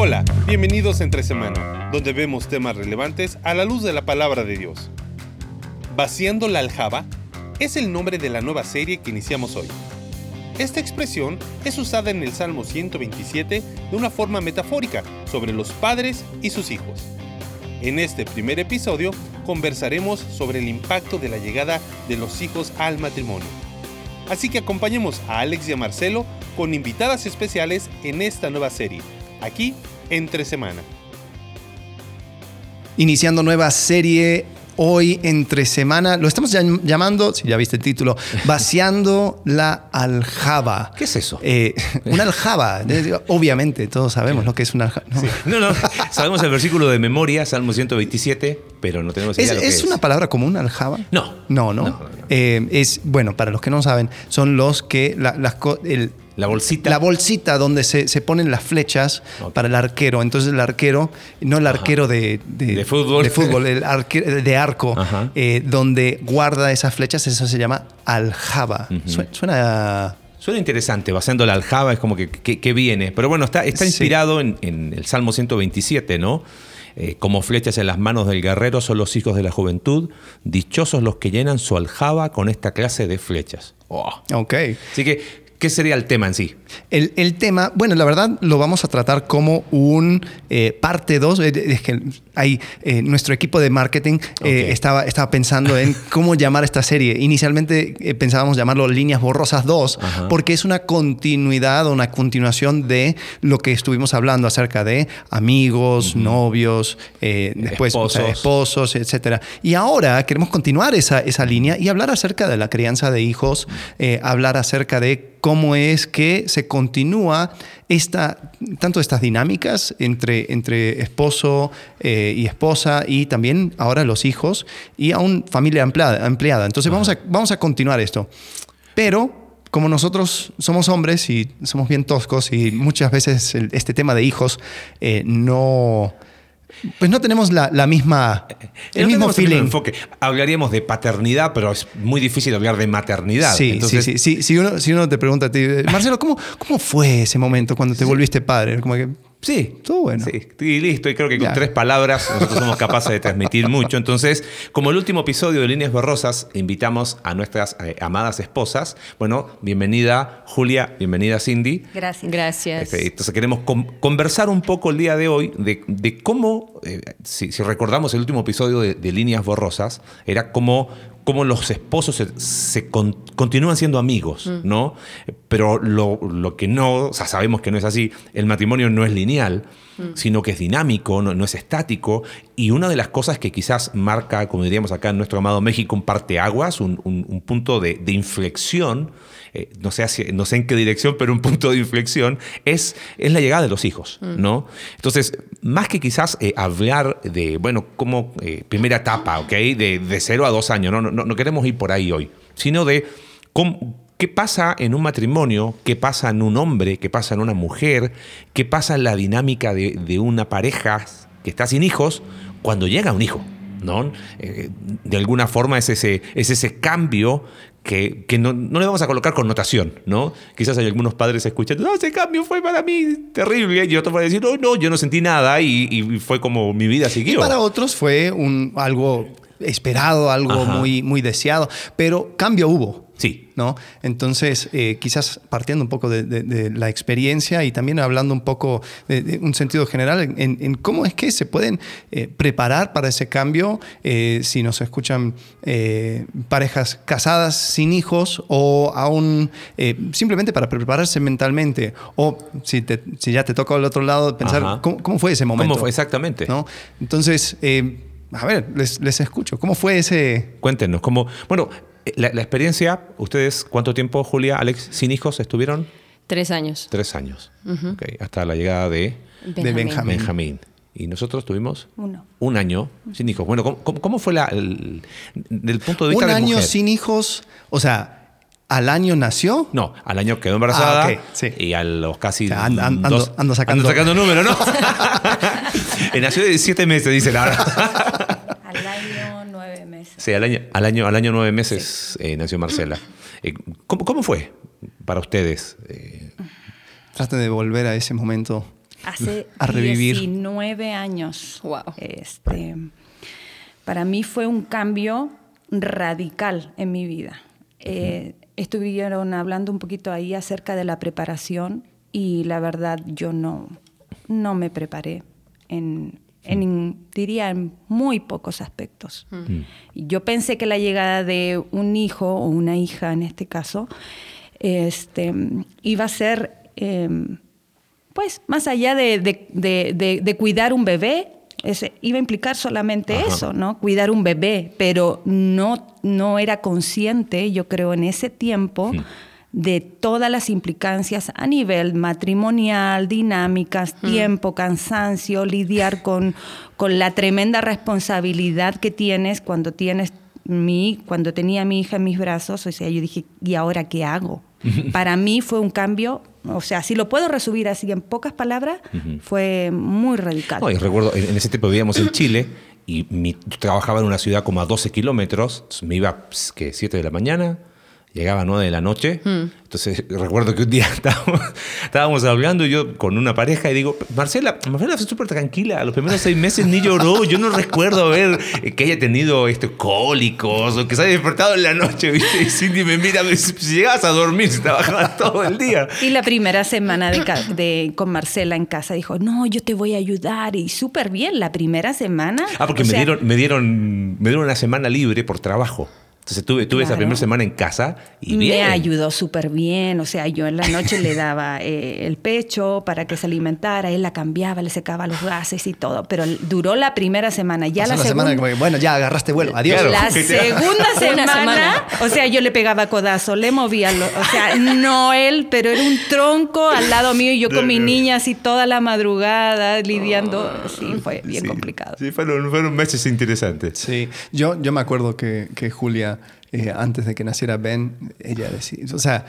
Hola, bienvenidos a Entre Semana, donde vemos temas relevantes a la luz de la palabra de Dios. Vaciando la aljaba es el nombre de la nueva serie que iniciamos hoy. Esta expresión es usada en el Salmo 127 de una forma metafórica sobre los padres y sus hijos. En este primer episodio conversaremos sobre el impacto de la llegada de los hijos al matrimonio. Así que acompañemos a Alex y a Marcelo con invitadas especiales en esta nueva serie, aquí entre semana. Iniciando nueva serie hoy entre semana, lo estamos llamando, si ya viste el título, vaciando la aljaba. ¿Qué es eso? Eh, una aljaba, obviamente, todos sabemos lo que es una aljaba. No. no, sabemos el versículo de memoria, Salmo 127, pero no tenemos idea ¿Es, lo que es, una palabra común, aljaba? No. No, no. Eh, es, bueno, para los que no saben, son los que las, el, la bolsita. La bolsita donde se, ponen las flechas para el arquero. Entonces el arquero, no el arquero de, de, fútbol, de fútbol el arquero de arco, eh, donde guarda esas flechas, eso se llama aljaba. Suena... Suena interesante, basando la aljaba es como que, que, viene. Pero bueno, está, está inspirado en, el Salmo 127, ¿no? Eh, como flechas en las manos del guerrero son los hijos de la juventud, dichosos los que llenan su aljaba con esta clase de flechas. Oh. Ok. Así que ¿Qué sería el tema en sí? El, tema, bueno, la verdad lo vamos a tratar como un eh, parte 2. Eh, es que hay, eh, nuestro equipo de marketing estaba, estaba pensando en cómo llamar esta serie. Inicialmente pensábamos llamarlo Líneas Borrosas 2, porque es una continuidad o una continuación de lo que estuvimos hablando acerca de amigos, novios, después esposos. esposos, etc. Y ahora queremos continuar esa, esa línea y hablar acerca de la crianza de hijos, hablar acerca de cómo es que se continúa esta, tanto estas dinámicas entre, entre esposo eh, y esposa y también ahora los hijos y aún familia empleada. empleada. Entonces vamos a, vamos a continuar esto. Pero como nosotros somos hombres y somos bien toscos y muchas veces este tema de hijos eh, no pues no tenemos la, misma, el mismo feeling. enfoque. Hablaríamos de paternidad, pero es muy difícil hablar de maternidad. Sí, sí, sí, Si, uno, si uno te pregunta a ti, Marcelo, ¿cómo, ¿cómo fue ese momento cuando te volviste padre? Como que Sí, todo bueno. Sí, y listo. Y creo que con tres palabras nosotros somos capaces de transmitir mucho. Entonces, como el último episodio de Líneas Borrosas, invitamos a nuestras eh, amadas esposas. Bueno, bienvenida Julia, bienvenida Cindy. Gracias. Gracias. Este, entonces, queremos conversar un poco el día de hoy de, cómo, eh, si, recordamos el último episodio de, de Líneas Borrosas, era cómo cómo los esposos se, continúan siendo amigos, mm. ¿no? Pero lo, que no, o sea, sabemos que no es así, el matrimonio no es lineal, mm. sino que es dinámico, no, es estático, y una de las cosas que quizás marca, como diríamos acá en nuestro amado México, un parteaguas, un, un, punto de, de inflexión, eh, no, sé no sé en qué dirección, pero un punto de inflexión, es, es la llegada de los hijos, mm. ¿no? Entonces, más que quizás eh, hablar de, bueno, como eh, primera etapa, ¿ok? De, de cero a dos años, no, no, no queremos ir por ahí hoy, sino de qué pasa en un matrimonio, qué pasa en un hombre, qué pasa en una mujer, qué pasa en la dinámica de, de una pareja que está sin hijos cuando llega un hijo. ¿no? de alguna forma es ese, es ese cambio que, no, le vamos a colocar connotación, ¿no? Quizás hay algunos padres escuchando, no, ese cambio fue para mí terrible, y otros van a decir, no, no, yo no sentí nada y, fue como mi vida siguió. Y para otros fue un, algo esperado, algo muy, muy deseado, pero cambio hubo. ¿No? Entonces, eh, quizás partiendo un poco de, la experiencia y también hablando un poco de, un sentido general en, cómo es que se pueden eh, preparar para ese cambio eh, si nos escuchan parejas casadas sin hijos o aún simplemente para prepararse mentalmente o si, si ya te toca al otro lado pensar ¿cómo, fue ese momento. ¿Cómo fue exactamente? ¿no? Entonces, a ver, les, les, escucho. ¿Cómo fue ese...? Cuéntenos, ¿cómo...? Bueno, la, experiencia, ¿ustedes cuánto tiempo, Julia, Alex, sin hijos estuvieron? Tres años. Tres años. hasta la llegada de Benjamín. Y nosotros tuvimos Uno. un año sin hijos. Bueno, ¿cómo, fue la, el, del punto de vista un de año sin hijos? O sea, ¿Al año nació? No, al año quedó embarazada. Ah, sí. Y a los casi. ando, sacando. sacando números, ¿no? nació de siete meses, dice la Al año nueve meses. Sí, al año, al año, al año nueve meses eh, nació Marcela. Eh, ¿cómo, fue para ustedes? Eh, Traten de volver a ese momento. Hace A revivir. 19 años. Wow. Este, para mí fue un cambio radical en mi vida. Eh, estuvieron hablando un poquito ahí acerca de la preparación y la verdad yo no, no me preparé en, en, diría, en muy pocos aspectos. Yo pensé que la llegada de un hijo o una hija en este caso este, iba a ser, eh, pues, más allá de, de- de- de- cuidar un bebé, ese, iba a implicar solamente Ajá. eso, ¿no? Cuidar un bebé, pero no, no era consciente, yo creo, en ese tiempo, de todas las implicancias a nivel matrimonial, dinámicas, tiempo, cansancio, lidiar con, con la tremenda responsabilidad que tienes cuando tienes mi, cuando tenía a mi hija en mis brazos, o sea, yo dije, ¿y ahora qué hago? Para mí fue un cambio, o sea, si lo puedo resumir así en pocas palabras, fue muy radical. No, y recuerdo, en, en ese tiempo vivíamos en Chile y mi, yo trabajaba en una ciudad como a 12 kilómetros. Me iba, pues, ¿qué? 7 de la mañana, llegaba a 9 de la noche. Entonces recuerdo que un día estábamos, estábamos hablando yo con una pareja y digo, Marcela, Marcela fue súper tranquila. Los primeros seis meses ni lloró. Yo no recuerdo haber eh, que haya tenido este, cólicos o que se haya despertado en la noche. ¿viste? Y Cindy me mira, me dice, si llegabas a dormir, si trabajabas todo el día. Y la primera semana de, de- con Marcela en casa dijo, no, yo te voy a ayudar. Y súper bien, la primera semana. Ah, porque me, sea, dieron, me, dieron, me dieron una semana libre por trabajo. Entonces tuve, tuve esa primera semana en casa y me bien. ayudó súper bien. O sea, yo en la noche le daba eh, el pecho para que se alimentara, él la cambiaba, le secaba los gases y todo. Pero duró la primera semana. Ya la, la segunda, semana como que, bueno, ya agarraste vuelo, adiós. Claro. La segunda semana, semana. o sea, yo le pegaba codazo, le movía, lo- o sea, no él, pero era un tronco al lado mío y yo con mi niña así toda la madrugada lidiando. Sí, fue bien Sí. complicado. Sí, fueron, fueron meses interesantes. Sí, yo, yo me acuerdo que, que Julia, eh, antes de que naciera Ben, ella decía, o sea,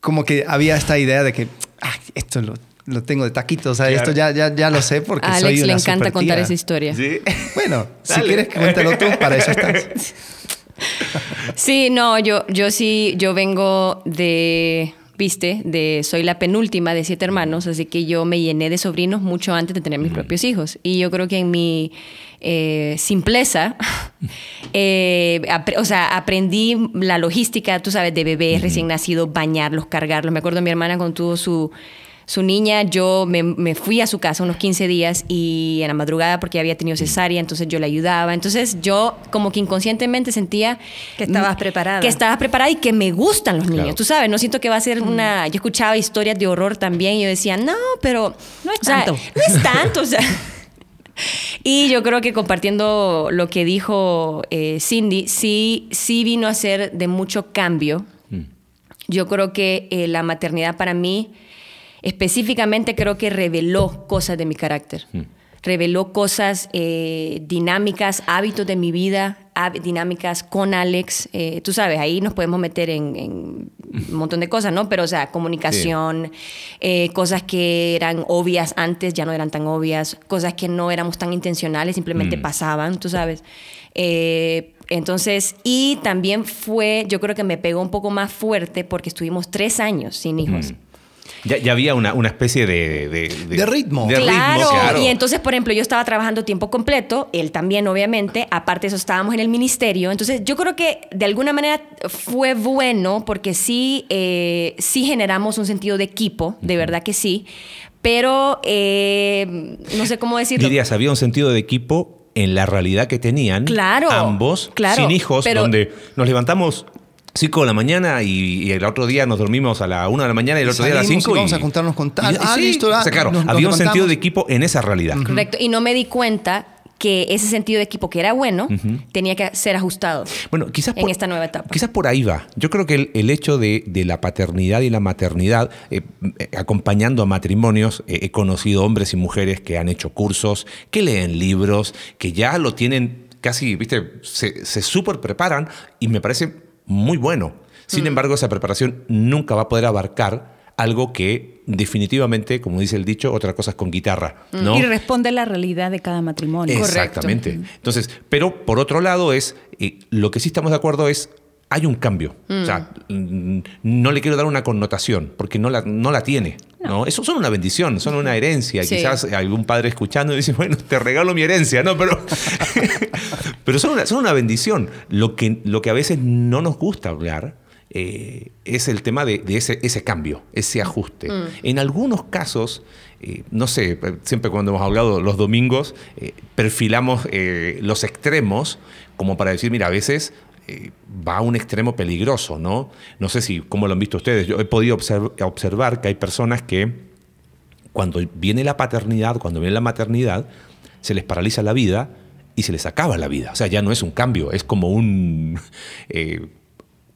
como que había esta idea de que "Ah, esto lo, lo tengo de taquito, o sea, Claro. esto ya, ya, ya lo sé porque A soy Alex le una encanta supertía". contar esa historia. Sí. Bueno, si quieres cuéntalo tú, para eso estás. Sí, no, yo, yo sí, yo vengo de, viste, de, soy la penúltima de siete hermanos, así que yo me llené de sobrinos mucho antes de tener mis propios hijos. Y yo creo que en mi eh, simpleza, eh, o sea, aprendí la logística, tú sabes, de bebés recién nacidos, bañarlos, cargarlos. Me acuerdo mi hermana cuando tuvo su su niña, yo me, me fui a su casa unos 15 días y en la madrugada porque había tenido cesárea, entonces yo le ayudaba. Entonces yo como que inconscientemente sentía Que estabas preparada. Que estabas preparada y que me gustan los niños. Claro. Tú sabes, no siento que va a ser una... Yo escuchaba historias de horror también y yo decía, no, pero... No es o sea, tanto. no es tanto, o sea... Y yo creo que compartiendo lo que dijo eh, Cindy, sí, sí vino a ser de mucho cambio. Yo creo que eh, la maternidad para mí, específicamente creo que reveló cosas de mi carácter. Reveló cosas eh, dinámicas, hábitos de mi vida, dinámicas con Alex. Eh, tú sabes, ahí nos podemos meter en, en un montón de cosas, ¿no? Pero, o sea, comunicación, eh, cosas que eran obvias antes ya no eran tan obvias, cosas que no éramos tan intencionales, simplemente pasaban, tú sabes. Eh, entonces, y también fue, yo creo que me pegó un poco más fuerte porque estuvimos tres años sin hijos. Ya, ya había una, una especie de, de, De ritmo. De claro. ritmo, claro. y entonces, por ejemplo, yo estaba trabajando tiempo completo, él también, obviamente, aparte de eso estábamos en el ministerio, entonces yo creo que de alguna manera fue bueno porque sí, eh, sí generamos un sentido de equipo, de verdad que sí, pero eh, no sé cómo decirlo. Dirías, había un sentido de equipo en la realidad que tenían Claro, ambos, claro, sin hijos, pero- donde nos levantamos 5 de la mañana y, y el otro día nos dormimos a la 1 de la mañana y el otro día a las Salimos y 5. vamos a juntarnos con tal. Ah, sí, listo, ah, o sea, claro, nos- nos había un sentido de equipo en esa realidad. Correcto, y no me di cuenta que ese sentido de equipo que era bueno tenía que ser ajustado. Bueno, quizás En esta nueva etapa. Quizás por ahí va. Yo creo que el, el hecho de, de la paternidad y la maternidad, eh, eh, acompañando a matrimonios, eh, he conocido hombres y mujeres que han hecho cursos, que leen libros, que ya lo tienen casi, viste, se, se súper preparan y me parece muy bueno. Sin embargo, esa preparación nunca va a poder abarcar algo que definitivamente, como dice el dicho, otra cosa es con guitarra. ¿no? Y responde a la realidad de cada matrimonio. Exactamente. Entonces, pero por otro lado es, eh, lo que sí estamos de acuerdo es hay un cambio. O sea, mm, no le quiero dar una connotación, porque no la, no la tiene. No. Eso son una bendición, son una herencia. Sí. Quizás algún padre escuchando dice, bueno, te regalo mi herencia, ¿no? Pero, pero son, una, son una bendición. Lo que, lo que a veces no nos gusta hablar eh, es el tema de, de ese, ese cambio, ese ajuste. En algunos casos, eh, no sé, siempre cuando hemos hablado los domingos, eh, perfilamos los extremos como para decir, mira, a veces eh, va a un extremo peligroso, ¿no? No sé si, cómo lo han visto ustedes, yo he podido observ- observar que hay personas que cuando viene la paternidad, cuando viene la maternidad, se les paraliza la vida y se les acaba la vida. O sea, ya no es un cambio, es como un, eh,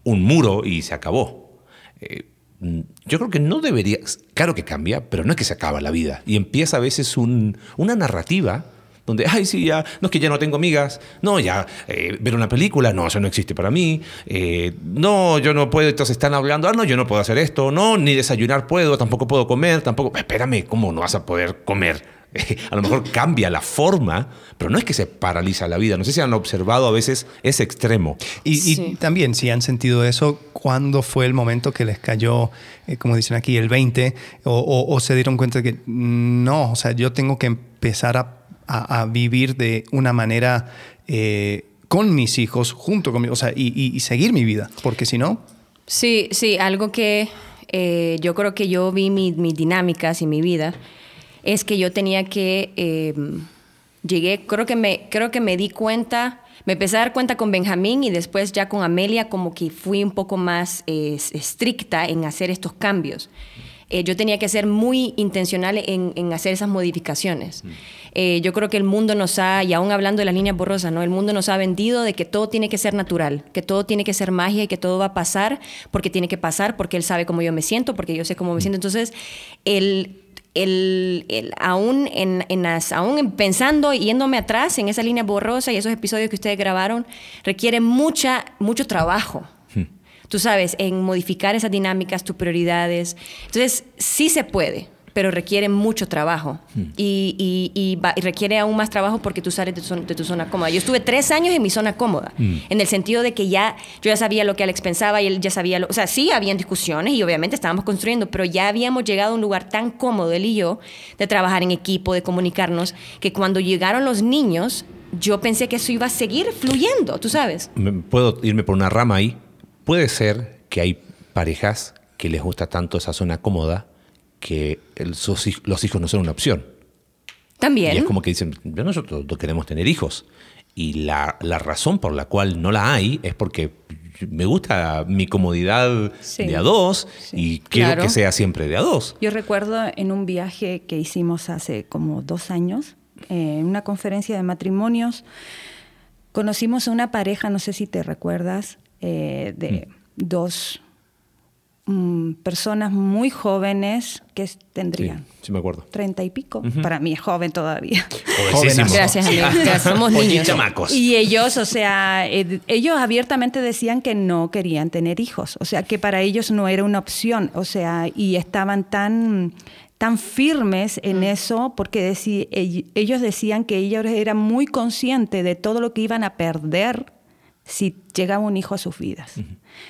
un muro y se acabó. Eh, mm, yo creo que no debería, claro que cambia, pero no es que se acaba la vida. Y empieza a veces un- una narrativa donde, ay, sí, ya, no es que ya no tengo amigas, no, ya, eh, ver una película, no, eso no existe para mí, eh, no, yo no puedo, entonces están hablando, ah, no, yo no puedo hacer esto, no, ni desayunar puedo, tampoco puedo comer, tampoco, espérame, ¿cómo no vas a poder comer? a lo mejor cambia la forma, pero no es que se paraliza la vida, no sé si han observado a veces ese extremo. Y, también, si han sentido eso, ¿cuándo fue el momento que les cayó, eh, como dicen aquí, el 20? O, o- o se dieron cuenta de que no, o sea, yo tengo que empezar a, a- a vivir de una manera eh, con mis hijos, junto conmigo, o sea, y, y- y seguir mi vida, porque si no, Sí, sí, algo que eh, yo creo que yo vi mi- mis dinámicas y mi vida es que yo tenía que eh, llegué, creo que me creo que me di cuenta, me empecé a dar cuenta con Benjamín y después ya con Amelia como que fui un poco más eh, estricta en hacer estos cambios. Eh, yo tenía que ser muy intencional en, en hacer esas modificaciones. Eh, yo creo que el mundo nos ha, y aún hablando de las líneas borrosas, ¿no? el mundo nos ha vendido de que todo tiene que ser natural, que todo tiene que ser magia y que todo va a pasar porque tiene que pasar, porque él sabe cómo yo me siento, porque yo sé cómo me siento. Entonces, el, el, el- aún, en, en las- aún en pensando, yéndome atrás en esa línea borrosa y esos episodios que ustedes grabaron, requiere mucha, mucho trabajo tú sabes, en modificar esas dinámicas, tus prioridades. Entonces, sí se puede, pero requiere mucho trabajo. Y, y- y va- y requiere aún más trabajo porque tú sales de tu, zona, de tu zona cómoda. Yo estuve tres años en mi zona cómoda, en el sentido de que ya yo ya sabía lo que Alex pensaba y él ya sabía lo... O sea, sí, habían discusiones y obviamente estábamos construyendo, pero ya habíamos llegado a un lugar tan cómodo, él y yo, de trabajar en equipo, de comunicarnos, que cuando llegaron los niños, yo pensé que eso iba a seguir fluyendo, tú sabes. Puedo irme por una rama ahí. Puede ser que hay parejas que les gusta tanto esa zona cómoda que el- los hijos no son una opción. También. Y es como que dicen, "Ya nosotros no queremos tener hijos. Y la, la razón por la cual no la hay es porque me gusta mi comodidad Sí. de a dos Sí. y quiero Claro. que sea siempre de a dos. Yo recuerdo en un viaje que hicimos hace como dos años, eh, en una conferencia de matrimonios, conocimos a una pareja, no sé si te recuerdas, eh, de dos mm, personas muy jóvenes que s- Sí, tendrían sí me acuerdo. treinta y pico. Para mí es joven todavía. Jovencísimo. Gracias, amigo. Gracias, somos Oye, niños. chamacos. Y ellos, o sea, eh, ellos abiertamente decían que no querían tener hijos, o sea, que para ellos no era una opción, o sea, y estaban tan tan firmes en eso porque ell- ellos decían que ellos eran muy conscientes de todo lo que iban a perder si llegaba un hijo a sus vidas.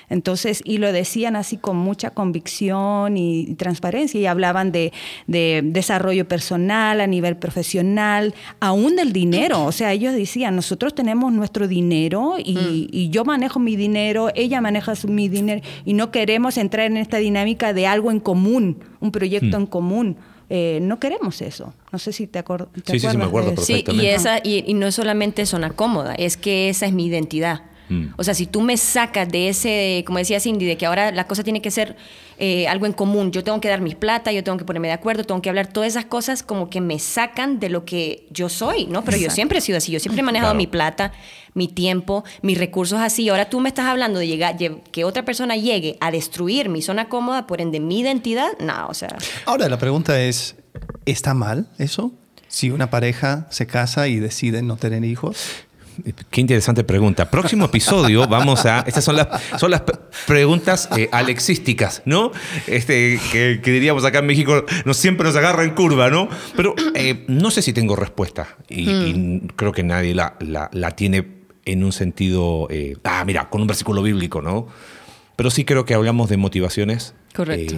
Entonces, y lo decían así con mucha convicción y, y transparencia, y hablaban de, de desarrollo personal a nivel profesional, aún del dinero. O sea, ellos decían, nosotros tenemos nuestro dinero y, y yo manejo mi dinero, ella maneja su- mi dinero, y no queremos entrar en esta dinámica de algo en común, un proyecto en común. Eh, no queremos eso. No sé si te, te Sí, sí, sí, me acuerdas acuerdo eso. Sí, y, Perfectamente. esa, y, y no es solamente zona cómoda, es que esa es mi identidad. Mm. O sea, si tú me sacas de ese, como decía Cindy, de que ahora la cosa tiene que ser eh, algo en común, yo tengo que dar mis plata, yo tengo que ponerme de acuerdo, tengo que hablar, todas esas cosas como que me sacan de lo que yo soy, ¿no? Pero yo siempre he sido así, yo siempre he manejado Claro. mi plata, mi tiempo, mis recursos así. Ahora tú me estás hablando de llegar, lle- que otra persona llegue a destruir mi zona cómoda, por ende mi identidad, no, o sea... Ahora la pregunta es, ¿está mal eso? Si una pareja se casa y decide no tener hijos. Qué interesante pregunta. Próximo episodio vamos a. Estas son las, son las pre- preguntas eh, alexísticas, ¿no? Este, que, que diríamos acá en México, nos, siempre nos agarra en curva, ¿no? Pero eh, no sé si tengo respuesta. Y, y creo que nadie la, la- la tiene en un sentido, eh, ah, mira, con un versículo bíblico, ¿no? Pero sí creo que hablamos de motivaciones Correcto.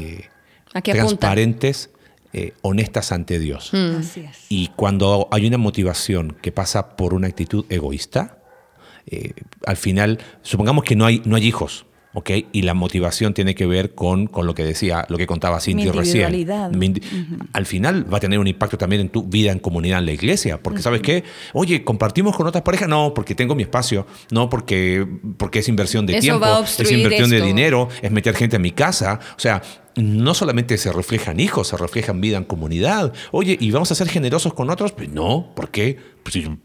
¿A qué transparentes, eh, honestas ante Dios. Mm. Así es. Y cuando hay una motivación que pasa por una actitud egoísta, eh, al final, supongamos que no hay, no hay hijos, ¿ok? Y la motivación tiene que ver con, con lo que decía, lo que contaba Mi recién. Mi indi- Al final va a tener un impacto también en tu vida en comunidad en la iglesia, porque ¿sabes qué? Oye, ¿compartimos con otras parejas? No, porque tengo mi espacio, no, porque, porque es inversión de Eso tiempo, a es inversión de dinero, es meter gente en mi casa, o sea... No solamente se reflejan hijos, se reflejan vida en comunidad. Oye, ¿y vamos a ser generosos con otros? Pues no, ¿por qué? Pues si yo,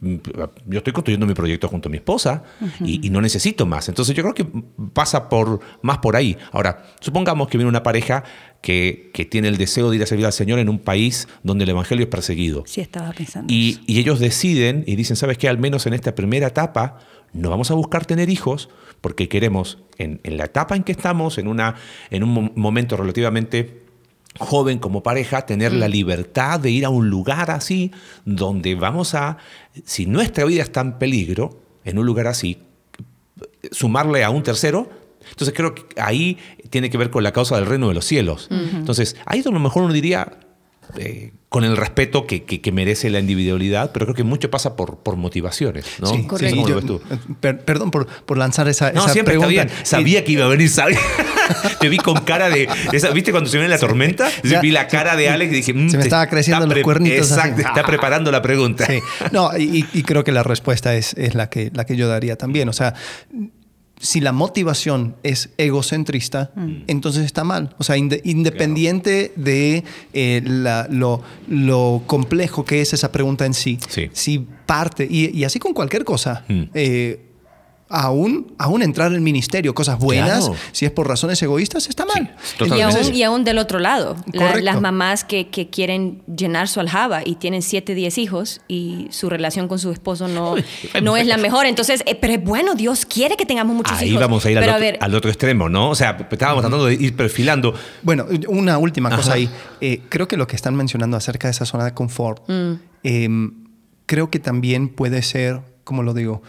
yo estoy construyendo mi proyecto junto a mi esposa y, y no necesito más. Entonces yo creo que pasa por más por ahí. Ahora, supongamos que viene una pareja que, que tiene el deseo de ir a servir al Señor en un país donde el Evangelio es perseguido. Sí, estaba pensando. Y, y ellos deciden y dicen, ¿sabes qué? Al menos en esta primera etapa no vamos a buscar tener hijos porque queremos, en, en la etapa en que estamos, en, una, en un mo- momento relativamente joven como pareja, tener la libertad de ir a un lugar así donde vamos a, si nuestra vida está en peligro, en un lugar así, sumarle a un tercero. Entonces creo que ahí tiene que ver con la causa del reino de los cielos. Entonces ahí a lo mejor uno diría, eh, con el respeto que, que- que merece la individualidad, pero creo que mucho pasa por, por motivaciones. ¿no? Sí, ¿Cómo sí, lo yo- ves tú? eh, per- perdón por, por lanzar esa, No, esa siempre pregunta. está bien. Sabía que iba a venir, sabía. Te vi con cara de. esa- ¿Viste cuando se viene la tormenta? Ya, vi la cara de Alex y dije. mm, se me estaba creciendo los cuernitos así. Exacto, está preparando la pregunta. Sí. No, y, y creo que la respuesta es, es la, que, la que yo daría también. O sea, si la motivación es egocentrista, entonces está mal. O sea, inde- independiente de eh, la- lo, lo complejo que es esa pregunta en sí, Sí. si parte, y, y así con cualquier cosa, Mm. eh, aún, aún entrar en el ministerio, cosas buenas, Claro. si es por razones egoístas, está mal. Sí, Y aún, y aún del otro lado, la- las mamás que, que quieren llenar su aljaba y tienen 7, 10 hijos y su relación con su esposo no, no es la mejor. Entonces, eh, pero es bueno, Dios quiere que tengamos muchos Ahí hijos. vamos a ir al, otro, ver, al otro extremo, ¿no? O sea, estábamos tratando de ir perfilando. Bueno, una última cosa Ajá. ahí. Eh, creo que lo que están mencionando acerca de esa zona de confort, Mm. eh, creo que también puede ser, como lo digo,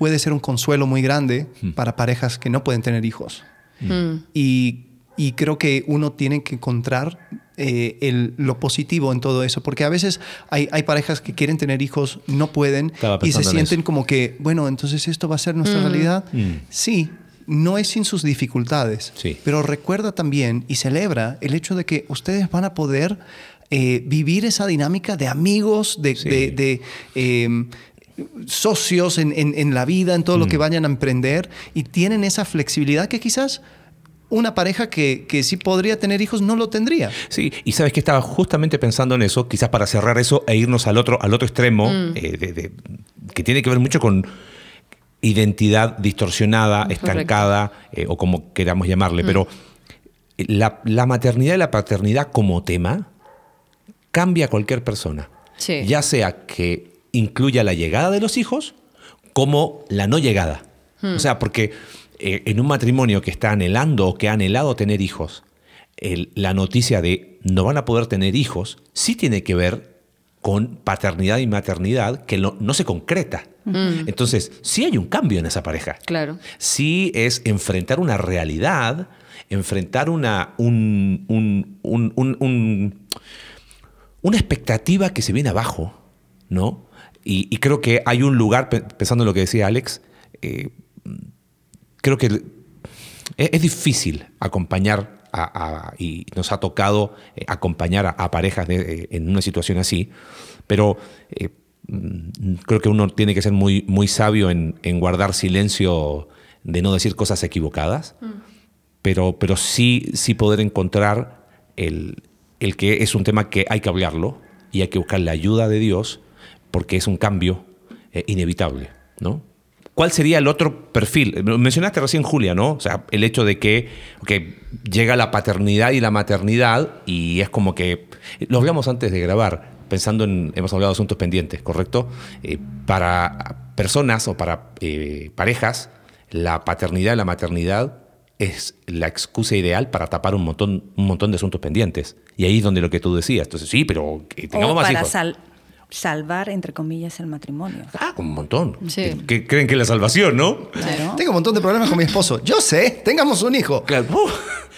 puede ser un consuelo muy grande para parejas que no pueden tener hijos. mm, Y, y creo que uno tiene que encontrar eh, el- lo positivo en todo eso, porque a veces hay, hay parejas que quieren tener hijos, no pueden, y se sienten eso. como que, bueno, entonces esto va a ser nuestra realidad. Mm. Sí, no es sin sus dificultades, Sí. pero recuerda también y celebra el hecho de que ustedes van a poder eh, vivir esa dinámica de amigos, de, Sí. de- de, eh, socios en, en- en la vida, en todo lo que Mm. vayan a emprender, y tienen esa flexibilidad que quizás una pareja que, que sí podría tener hijos no lo tendría. Sí, y sabes que estaba justamente pensando en eso, quizás para cerrar eso e irnos al otro, al otro extremo, eh, de- de- que tiene que ver mucho con identidad distorsionada, Correcto. estancada, eh, o como queramos llamarle, pero la, la maternidad y la paternidad como tema cambia a cualquier persona. Sí. Ya sea que incluya la llegada de los hijos como la no llegada. O sea, porque eh, en un matrimonio que está anhelando o que ha anhelado tener hijos, el- la noticia de no van a poder tener hijos sí tiene que ver con paternidad y maternidad que no, no se concreta. Entonces, sí hay un cambio en esa pareja. Claro. Sí es enfrentar una realidad, enfrentar una, un- un- un- un- un- una expectativa que se viene abajo, ¿no? Y, y creo que hay un lugar, pe- pensando en lo que decía Alex, eh, creo que es, es difícil acompañar a- a- y nos ha tocado eh, acompañar a, a parejas de- eh, en una situación así, pero eh, mm, creo que uno tiene que ser muy, muy sabio en, en guardar silencio de no decir cosas equivocadas, pero, pero sí, sí poder encontrar el, el que es un tema que hay que hablarlo y hay que buscar la ayuda de Dios porque es un cambio eh, inevitable, ¿no? ¿Cuál sería el otro perfil? Mencionaste recién Julia, ¿no? O sea, el hecho de que ok, llega la paternidad y la maternidad y es como que, lo hablamos antes de grabar, pensando en, hemos hablado de asuntos pendientes, ¿correcto? Eh, para personas o para eh, parejas, la paternidad y la maternidad es la excusa ideal para tapar un montón, un montón de asuntos pendientes. Y ahí es donde lo que tú decías. Entonces, sí, pero que tengamos o más para hijos. sal- salvar, entre comillas, el matrimonio. Ah, un montón. Sí. Que creen que es la salvación, ¿no? Claro. Tengo un montón de problemas con mi esposo. Yo sé, tengamos un hijo. Claro. Uf,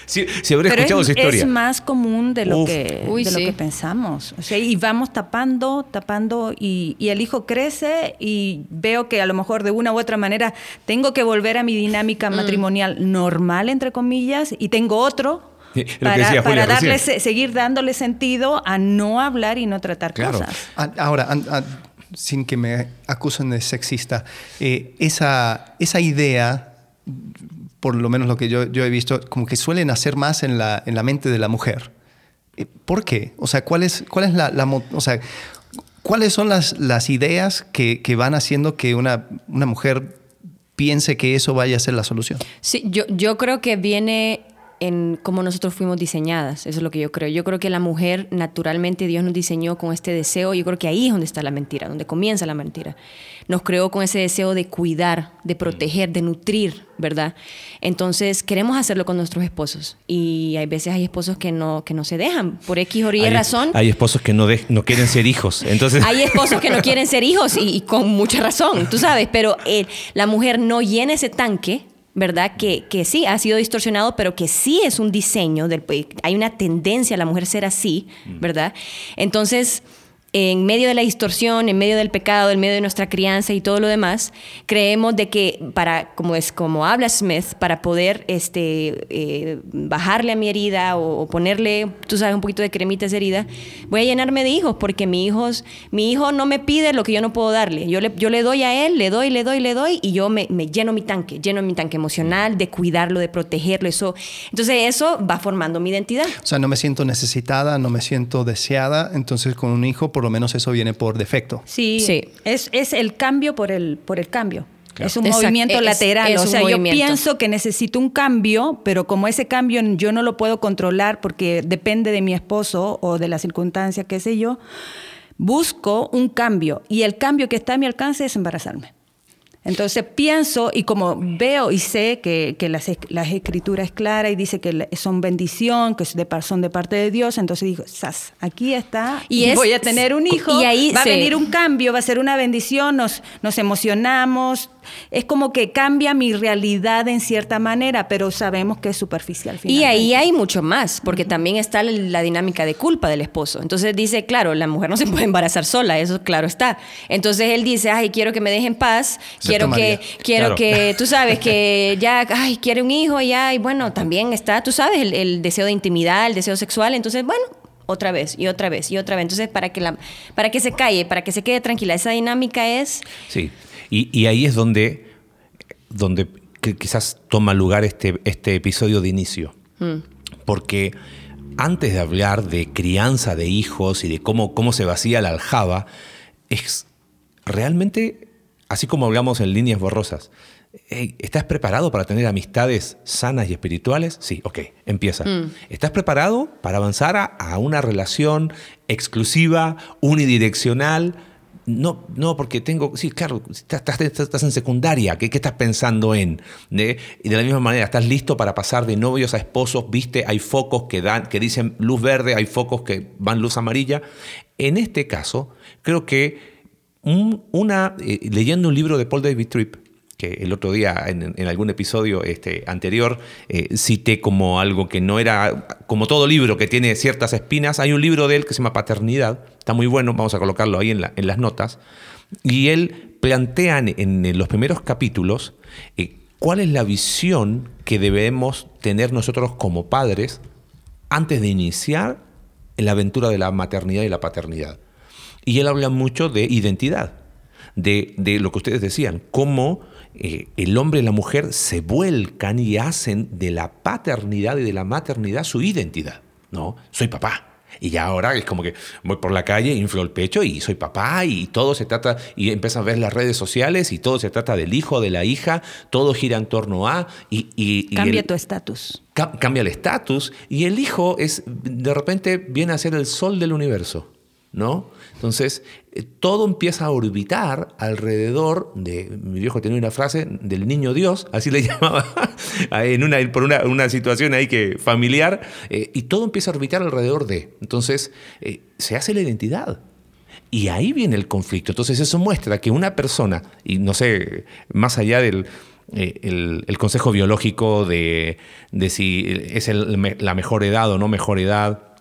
si, si habré Pero escuchado es, esa historia. es más común de lo, Uf. que, Uy, de lo que pensamos. O sea, y vamos tapando, tapando, y, y el hijo crece y veo que a lo mejor de una u otra manera tengo que volver a mi dinámica Mm. matrimonial normal, entre comillas, y tengo otro. Que Para, darle, seguir dándole sentido a no hablar y no tratar Claro. cosas. A- Ahora, sin que me acusen de sexista, eh, esa, esa idea, por lo menos lo que yo, yo he visto, como que suelen hacer más en la, en la mente de la mujer. Eh, ¿Por qué? O sea, ¿cuál es, cuál es la, o sea, ¿cuáles son las, las ideas que, que van haciendo que una, una mujer piense que eso vaya a ser la solución? Sí, yo, yo creo que viene en cómo nosotros fuimos diseñadas, eso es lo que yo creo. Yo creo que la mujer, naturalmente, Dios nos diseñó con este deseo, yo creo que ahí es donde está la mentira, donde comienza la mentira. Nos creó con ese deseo de cuidar, de proteger, de nutrir, ¿verdad? Entonces, queremos hacerlo con nuestros esposos. Y hay veces hay esposos que no, que no se dejan, por X o Y hay, razón. hay esposos que no, de- no quieren ser hijos. Entonces, Hay esposos que no quieren ser hijos y, y con mucha razón, tú sabes, pero eh, la mujer no llena ese tanque, ¿verdad? Que, que sí ha sido distorsionado, pero que sí es un diseño, del, hay una tendencia a la mujer ser así, ¿verdad? Entonces, en medio de la distorsión, en medio del pecado, en medio de nuestra crianza y todo lo demás, creemos de que para, como es como habla Smith, para poder este, eh, bajarle a mi herida o, o ponerle, tú sabes, un poquito de cremita a esa herida, voy a llenarme de hijos, porque mi, hijos, mi hijo no me pide lo que yo no puedo darle. Yo le, yo le doy a él, le doy, le doy, le doy, y yo me, me lleno mi tanque, lleno mi tanque emocional, de cuidarlo, de protegerlo. Eso. Entonces eso va formando mi identidad. O sea, no me siento necesitada, no me siento deseada, entonces con un hijo por lo menos eso viene por defecto. Sí, Sí. Es, es el cambio por el, por el cambio. Es un Exacto. movimiento Es- lateral. es o sea, movimiento. yo pienso que necesito un cambio, pero como ese cambio yo no lo puedo controlar porque depende de mi esposo o de la circunstancia, qué sé yo, busco un cambio. Y el cambio que está a mi alcance es embarazarme. Entonces pienso y como veo y sé que, que las, esc- la escritura es clara y dice que son bendición, que es de par- son de parte de Dios, entonces digo, sas, aquí está Y y, es- voy a tener un hijo, y ahí va se- a venir un cambio, va a ser una bendición, nos, nos emocionamos, es como que cambia mi realidad en cierta manera, pero sabemos que es superficial. Y ahí hay mucho más, porque también está la, la dinámica de culpa del esposo. Entonces dice, claro, la mujer no se puede embarazar sola, eso claro está. Entonces él dice, ay, quiero que me dejen paz, quiero que, quiero Claro. que, tú sabes, que ya, ay, quiere un hijo, ya, y bueno, también está, tú sabes, el, el deseo de intimidad, el deseo sexual, entonces, bueno, otra vez y otra vez y otra vez. Entonces, para que, la, para que se calle, para que se quede tranquila, esa dinámica es... Sí, y, y ahí es donde, donde quizás toma lugar este, este episodio de inicio. Porque antes de hablar de crianza de hijos y de cómo, cómo se vacía la aljaba, es realmente, así como hablamos en líneas borrosas, hey, ¿estás preparado para tener amistades sanas y espirituales? Sí, ok, empieza. ¿Estás preparado para avanzar a, a una relación exclusiva, unidireccional? No, no, porque tengo, sí, claro, estás, estás- estás en secundaria, ¿qué, qué estás pensando en? ¿De? Y de la misma manera, ¿estás listo para pasar de novios a esposos? ¿Viste? Hay focos que, dan, que dicen luz verde, hay focos que van luz amarilla. En este caso, creo que un- una, eh, leyendo un libro de Paul David Tripp, que el otro día en, algún episodio este, anterior eh, cité como algo que no era, como todo libro que tiene ciertas espinas, hay un libro de él que se llama Paternidad, está muy bueno, vamos a colocarlo ahí en, la- en las notas, y él plantea en, en los primeros capítulos eh, cuál es la visión que debemos tener nosotros como padres antes de iniciar la aventura de la maternidad y la paternidad. Y él habla mucho de identidad, de, de lo que ustedes decían, cómo eh, el hombre y la mujer se vuelcan y hacen de la paternidad y de la maternidad su identidad. No, soy papá. Y ya ahora es como que voy por la calle, inflo el pecho y soy papá y todo se trata, y empiezas a ver las redes sociales y todo se trata del hijo, de la hija, todo gira en torno a... Y, y- y Cambia el- tu estatus. Ca- cambia el estatus y el hijo es de repente viene a ser el sol del universo, ¿no? Entonces, eh, todo empieza a orbitar alrededor de, mi viejo tenía una frase, del niño Dios, así le llamaba, en una, por una, una situación ahí que familiar, eh, y todo empieza a orbitar alrededor de. Entonces, eh, se hace la identidad. Y ahí viene el conflicto. Entonces eso muestra que una persona, y no sé, más allá del el, consejo biológico de, si es la mejor edad o no mejor edad,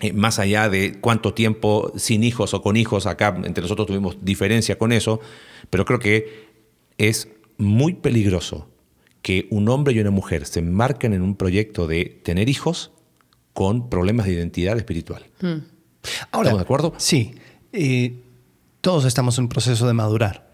eh, más allá de cuánto tiempo sin hijos o con hijos, acá entre nosotros tuvimos diferencia con eso, pero creo que es muy peligroso que un hombre y una mujer se embarquen en un proyecto de tener hijos con problemas de identidad espiritual. Hmm. Ahora, ¿Estamos de acuerdo? Sí. Eh, todos estamos en un proceso de madurar.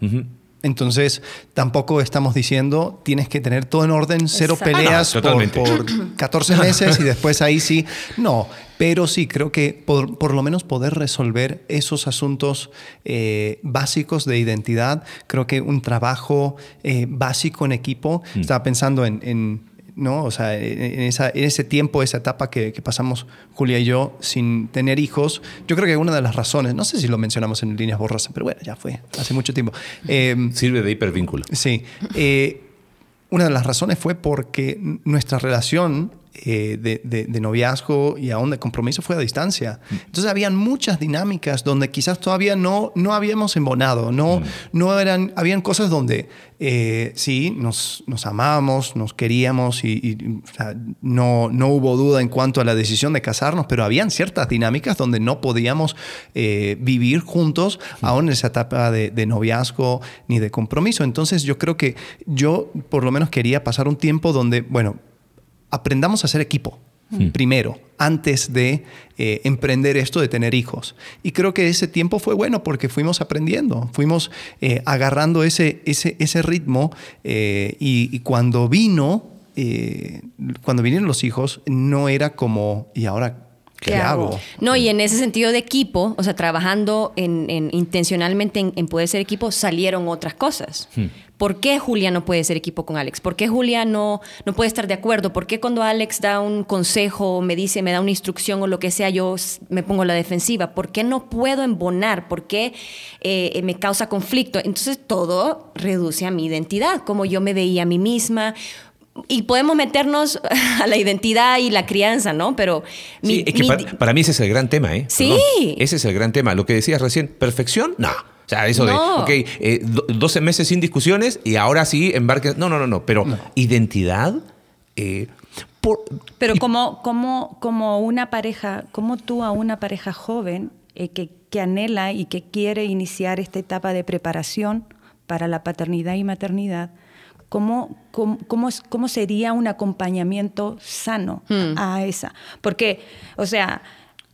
Entonces, tampoco estamos diciendo tienes que tener todo en orden, cero peleas por, 14 meses y después ahí sí. No, pero sí creo que por, lo menos poder resolver esos asuntos eh, básicos de identidad, creo que un trabajo eh, básico en equipo, mm. estaba pensando en ¿no? O sea, en, esa, en ese tiempo, esa etapa que, pasamos Julia y yo sin tener hijos, yo creo que una de las razones, no sé si lo mencionamos en líneas borrosas, pero bueno, ya fue, hace mucho tiempo. Em, Sirve de hipervínculo. Sí. Eh, una de las razones fue porque nuestra relación eh, de, noviazgo y aún de compromiso fue a distancia. Entonces habían muchas dinámicas donde quizás todavía no, no habíamos embonado, no, mm. no eran, habían cosas donde eh, sí, nos, nos amábamos, nos queríamos y, no, no hubo duda en cuanto a la decisión de casarnos, pero habían ciertas dinámicas donde no podíamos eh, vivir juntos mm. aún en esa etapa de, de noviazgo ni de compromiso. Entonces yo creo que yo por lo menos quería pasar un tiempo donde, bueno, aprendamos a ser equipo. Hmm. Primero, antes de eh, emprender esto de tener hijos. Y creo que ese tiempo fue bueno porque fuimos aprendiendo, fuimos eh, agarrando ese, ese, ese ritmo eh, y, cuando vino, cuando vinieron los hijos, no era como, ¿y ahora ¿Qué, hago? No, y en ese sentido de equipo, o sea, trabajando en, intencionalmente en, poder ser equipo, salieron otras cosas. Hmm. ¿Por qué Julia no puede ser equipo con Alex? ¿Por qué Julia no, no puede estar de acuerdo? ¿Por qué cuando Alex da un consejo, me dice, me da una instrucción o lo que sea, yo me pongo la defensiva? ¿Por qué no puedo embonar? ¿Por qué eh, me causa conflicto? Entonces todo reduce a mi identidad, como yo me veía a mí misma y podemos meternos a la identidad y la crianza, ¿no? Pero sí, es que para, mí ese es el gran tema, ¿eh? Sí. Ese es el gran tema. Lo que decías recién, perfección, no. O sea, eso de, ok, 12 eh, meses sin discusiones y ahora sí embarques. No, no, no, no. Pero identidad. Eh, pero como, como, como una pareja, como tú a una pareja joven que, que anhela y que quiere iniciar esta etapa de preparación para la paternidad y maternidad, ¿Cómo, cómo, sería un acompañamiento sano hmm. a esa? Porque, o sea,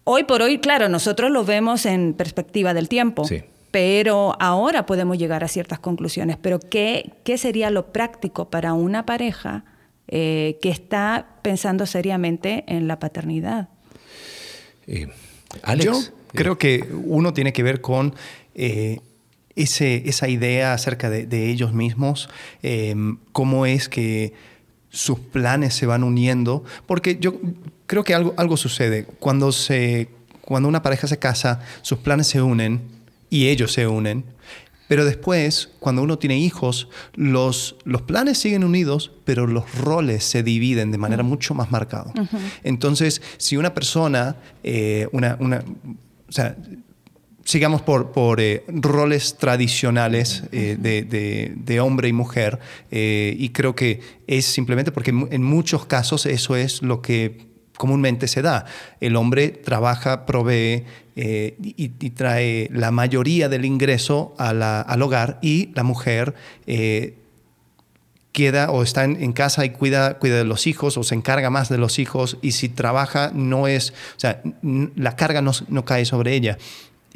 hoy por hoy, claro, nosotros lo vemos en perspectiva del tiempo. Pero ahora podemos llegar a ciertas conclusiones. Pero ¿qué, qué sería lo práctico para una pareja eh, que está pensando seriamente en la paternidad? Eh, Alex, Yo creo que uno tiene que ver con eh, esa idea acerca de, ellos mismos, em, cómo es que sus planes se van uniendo, porque yo creo que algo, algo sucede. Cuando, se, cuando una pareja se casa, sus planes se unen y ellos se unen, pero después, cuando uno tiene hijos, los, los planes siguen unidos, pero los roles se dividen de manera mucho más marcada. Entonces, si una persona, eh, una, una, o sea, sigamos por, por eh, roles tradicionales eh, de, hombre y mujer, eh, y creo que es simplemente porque en muchos casos eso es lo que comúnmente se da. El hombre trabaja, provee y, trae la mayoría del ingreso al hogar y la mujer queda o está en, casa y cuida, cuida de los hijos o se encarga más de los hijos y si trabaja no es, o sea, la carga no, no cae sobre ella.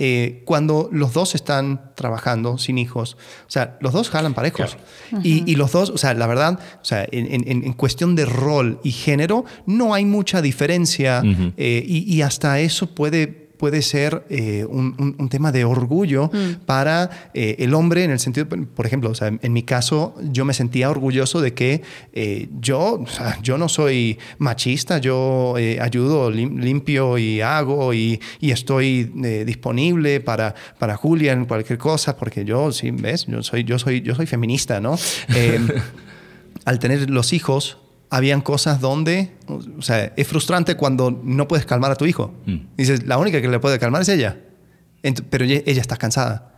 Eh, cuando los dos están trabajando sin hijos, o sea, los dos jalan parejos. Y, los dos, o sea, la verdad, o sea, en, cuestión de rol y género, no hay mucha diferencia eh, y, hasta eso puede puede ser eh, un, tema de orgullo mm. para eh, el hombre en el sentido, por ejemplo, o sea, en mi caso yo me sentía orgulloso de que eh, yo, yo no soy machista, yo ayudo, limpio y hago y, y estoy disponible para, para Julia en cualquier cosa, porque yo, sí, ves, yo soy, yo soy, yo soy feminista, ¿no? al tener los hijos, habían cosas donde, o sea, es frustrante cuando no puedes calmar a tu hijo. Mm. Dices, la única que le puede calmar es ella. pero ella, ella está cansada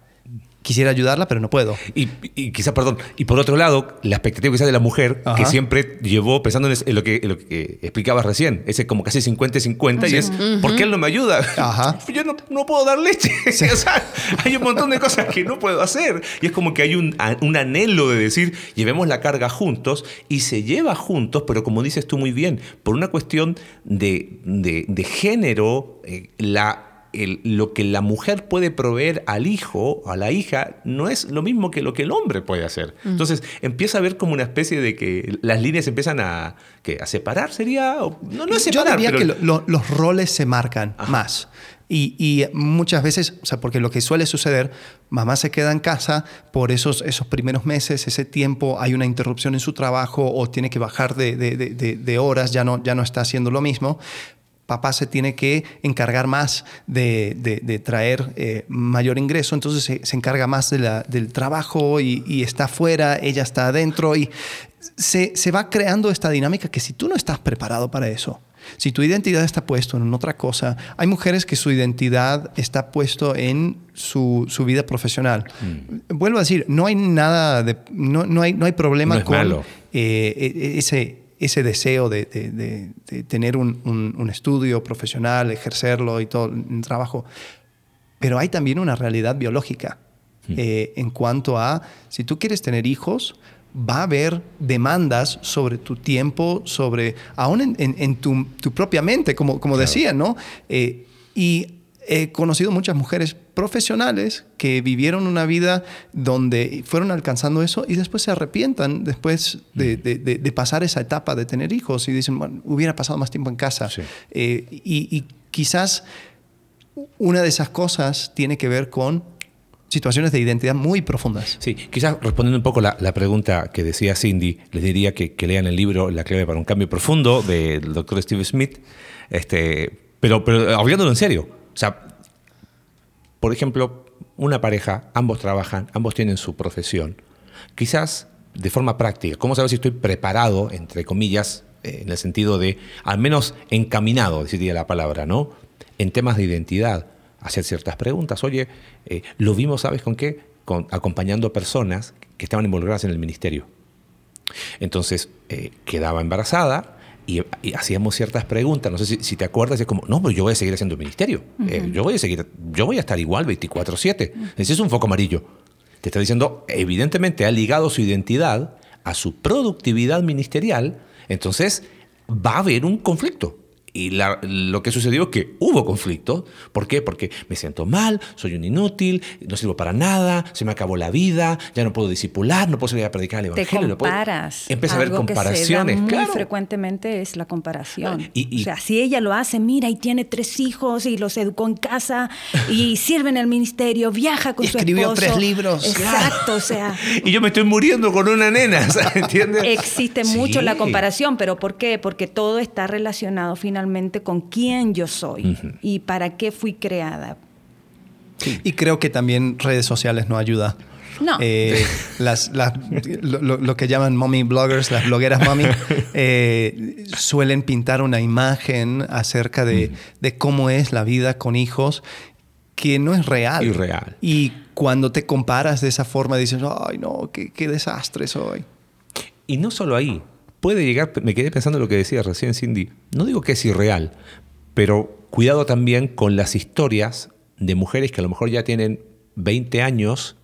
quisiera ayudarla, pero no puedo. Y, y quizás, perdón, y por otro lado, la expectativa quizás de la mujer, que siempre llevó pensando en, lo, que, lo que explicabas recién, ese como casi 50-50, y es, ¿por qué él no me ayuda? Ajá. Yo no, no, puedo dar leche. o sea, hay un montón de cosas que no puedo hacer. Y es como que hay un, un anhelo de decir, llevemos la carga juntos, y se lleva juntos, pero como dices tú muy bien, por una cuestión de, de, de género, eh, la lo que la mujer puede proveer al hijo, a la hija, no es lo mismo que lo que el hombre puede hacer. Mm. Entonces empieza a ver como una especie de que las líneas empiezan a, a separar, sería... No, no es separar, Yo diría que los roles se marcan más. Y, muchas veces, o sea, porque lo que suele suceder, mamá se queda en casa por esos, esos primeros meses, ese tiempo, hay una interrupción en su trabajo o tiene que bajar de, de, de horas, ya no, ya no está haciendo lo mismo papá se tiene que encargar más de, traer eh, mayor ingreso, entonces se, encarga más del trabajo y, está afuera, ella está adentro y se, va creando esta dinámica que si tú no estás preparado para eso, si tu identidad está puesto en otra cosa, hay mujeres que su identidad está puesto en su, vida profesional. Mm. Vuelvo a decir, no hay nada de, no, hay, no hay problema con eh, e, ese ese deseo de, tener un, estudio profesional, ejercerlo y todo el trabajo. Pero hay también una realidad biológica hmm. eh, en cuanto a, si tú quieres tener hijos, va a haber demandas sobre tu tiempo, sobre, aún en, tu, propia mente, como, como decía, ¿no? Eh, y he conocido muchas mujeres profesionales que vivieron una vida donde fueron alcanzando eso y después se arrepientan después de, pasar esa etapa de tener hijos y dicen, bueno, hubiera pasado más tiempo en casa. Eh, y, quizás una de esas cosas tiene que ver con situaciones de identidad muy profundas. Sí, quizás respondiendo un poco la, la pregunta que decía Cindy, les diría que, que, lean el libro La clave para un cambio profundo del doctor Steve Smith, este, pero, pero hablándolo en serio. Sea, por ejemplo, una pareja, ambos trabajan, ambos tienen su profesión. Quizás de forma práctica, ¿cómo saber si estoy preparado, entre comillas, eh, en el sentido de al menos encaminado, deciría la palabra, ¿no? En temas de identidad, hacer ciertas preguntas. Oye, eh, lo vimos, ¿sabes con qué? Acompañando personas que estaban involucradas en el ministerio. Entonces, eh, quedaba embarazada, y, hacíamos ciertas preguntas, no sé si, te acuerdas, es como, no, pero yo voy a seguir haciendo ministerio, eh, yo voy a seguir, yo voy a estar igual 24/7, ese es un foco amarillo. Te está diciendo, evidentemente ha ligado su identidad a su productividad ministerial, entonces va a haber un conflicto. Y lo que sucedió es que hubo conflicto. ¿Por qué? Porque me siento mal, soy un inútil, no sirvo para nada, se me acabó la vida, ya no puedo disipular, no puedo salir a predicar el evangelio. Te comparas. Empieza a haber comparaciones. Muy frecuentemente es la comparación. o sea, si ella lo hace, mira, y tiene tres hijos y los educó en casa y sirve en el ministerio, viaja con su esposo. Escribió tres libros. Exacto, o sea. y yo me estoy muriendo con una nena, ¿entiendes? Existe mucho la comparación, pero ¿por qué? Porque todo está relacionado finalmente con quién yo soy y para qué fui creada. Y creo que también redes sociales no ayuda. No. Eh, las, lo, que llaman mommy bloggers, las blogueras mommy, eh, suelen pintar una imagen acerca de, cómo es la vida con hijos que no es real. Irreal. Y cuando te comparas de esa forma dices, ay no, qué, qué desastre soy. Y no solo ahí, puede llegar, me quedé pensando en lo que decía recién Cindy, no digo que es irreal, pero cuidado también con las historias de mujeres que a lo mejor ya tienen 20 años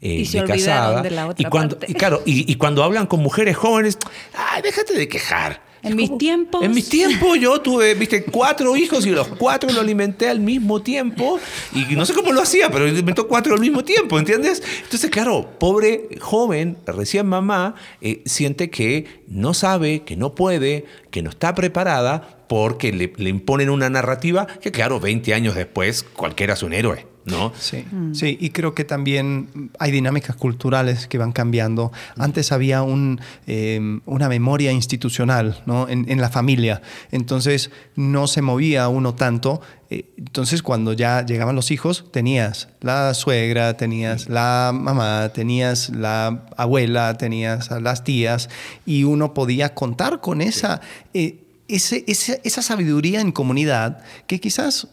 eh, y de casada. y cuando, claro, y, cuando hablan con mujeres jóvenes, ay, déjate de quejar. En mis tiempos. En mis tiempos yo tuve, viste, cuatro hijos y los cuatro lo alimenté al mismo tiempo. Y no sé cómo lo hacía, pero alimentó cuatro al mismo tiempo, ¿entiendes? Entonces, claro, pobre joven, recién mamá, eh, siente que no sabe, que no puede, que no está preparada porque le, le imponen una narrativa que, claro, 20 años después cualquiera es un héroe. ¿No? Sí, mm. sí, y creo que también hay dinámicas culturales que van cambiando. Antes había un, em, una memoria institucional ¿no? en, la familia, entonces no se movía uno tanto. Eh, entonces cuando ya llegaban los hijos, tenías la suegra, tenías la mamá, tenías la abuela, tenías a las tías, y uno podía contar con esa... Eh, ese, esa sabiduría en comunidad que quizás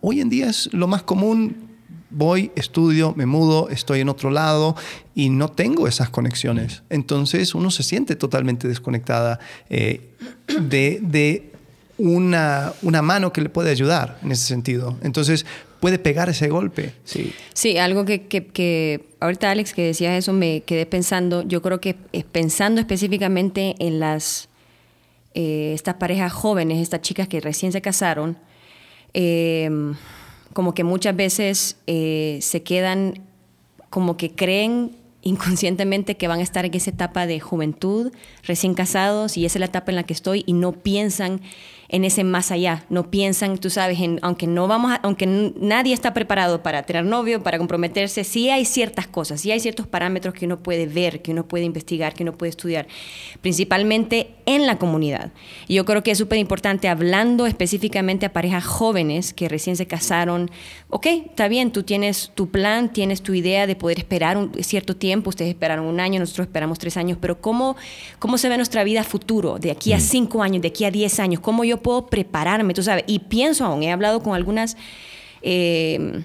hoy en día es lo más común voy, estudio, me mudo, estoy en otro lado y no tengo esas conexiones. Entonces uno se siente totalmente desconectada eh, de, de una, una, mano que le puede ayudar en ese sentido. Entonces puede pegar ese golpe. Sí, sí algo que, que, que ahorita Alex que decías eso me quedé pensando, yo creo que pensando específicamente en las eh, estas parejas jóvenes, estas chicas que recién se casaron, eh, como que muchas veces eh, se quedan, como que creen inconscientemente que van a estar en esa etapa de juventud, recién casados, y esa es la etapa en la que estoy, y no piensan en ese más allá. No piensan, tú sabes, en, aunque no vamos aunque nadie está preparado para tener novio, para comprometerse, sí hay ciertas cosas, sí hay ciertos parámetros que uno puede ver, que uno puede investigar, que uno puede estudiar, principalmente en la comunidad. Y yo creo que es súper importante, hablando específicamente a parejas jóvenes que recién se casaron, ok, está bien, tú tienes tu plan, tienes tu idea de poder esperar un cierto tiempo, ustedes esperaron un año, nosotros esperamos tres años, pero ¿cómo, cómo se ve nuestra vida futuro, de aquí a mm. cinco años, de aquí a diez años? ¿Cómo yo puedo prepararme, tú sabes. Y pienso aún, he hablado con algunas eh,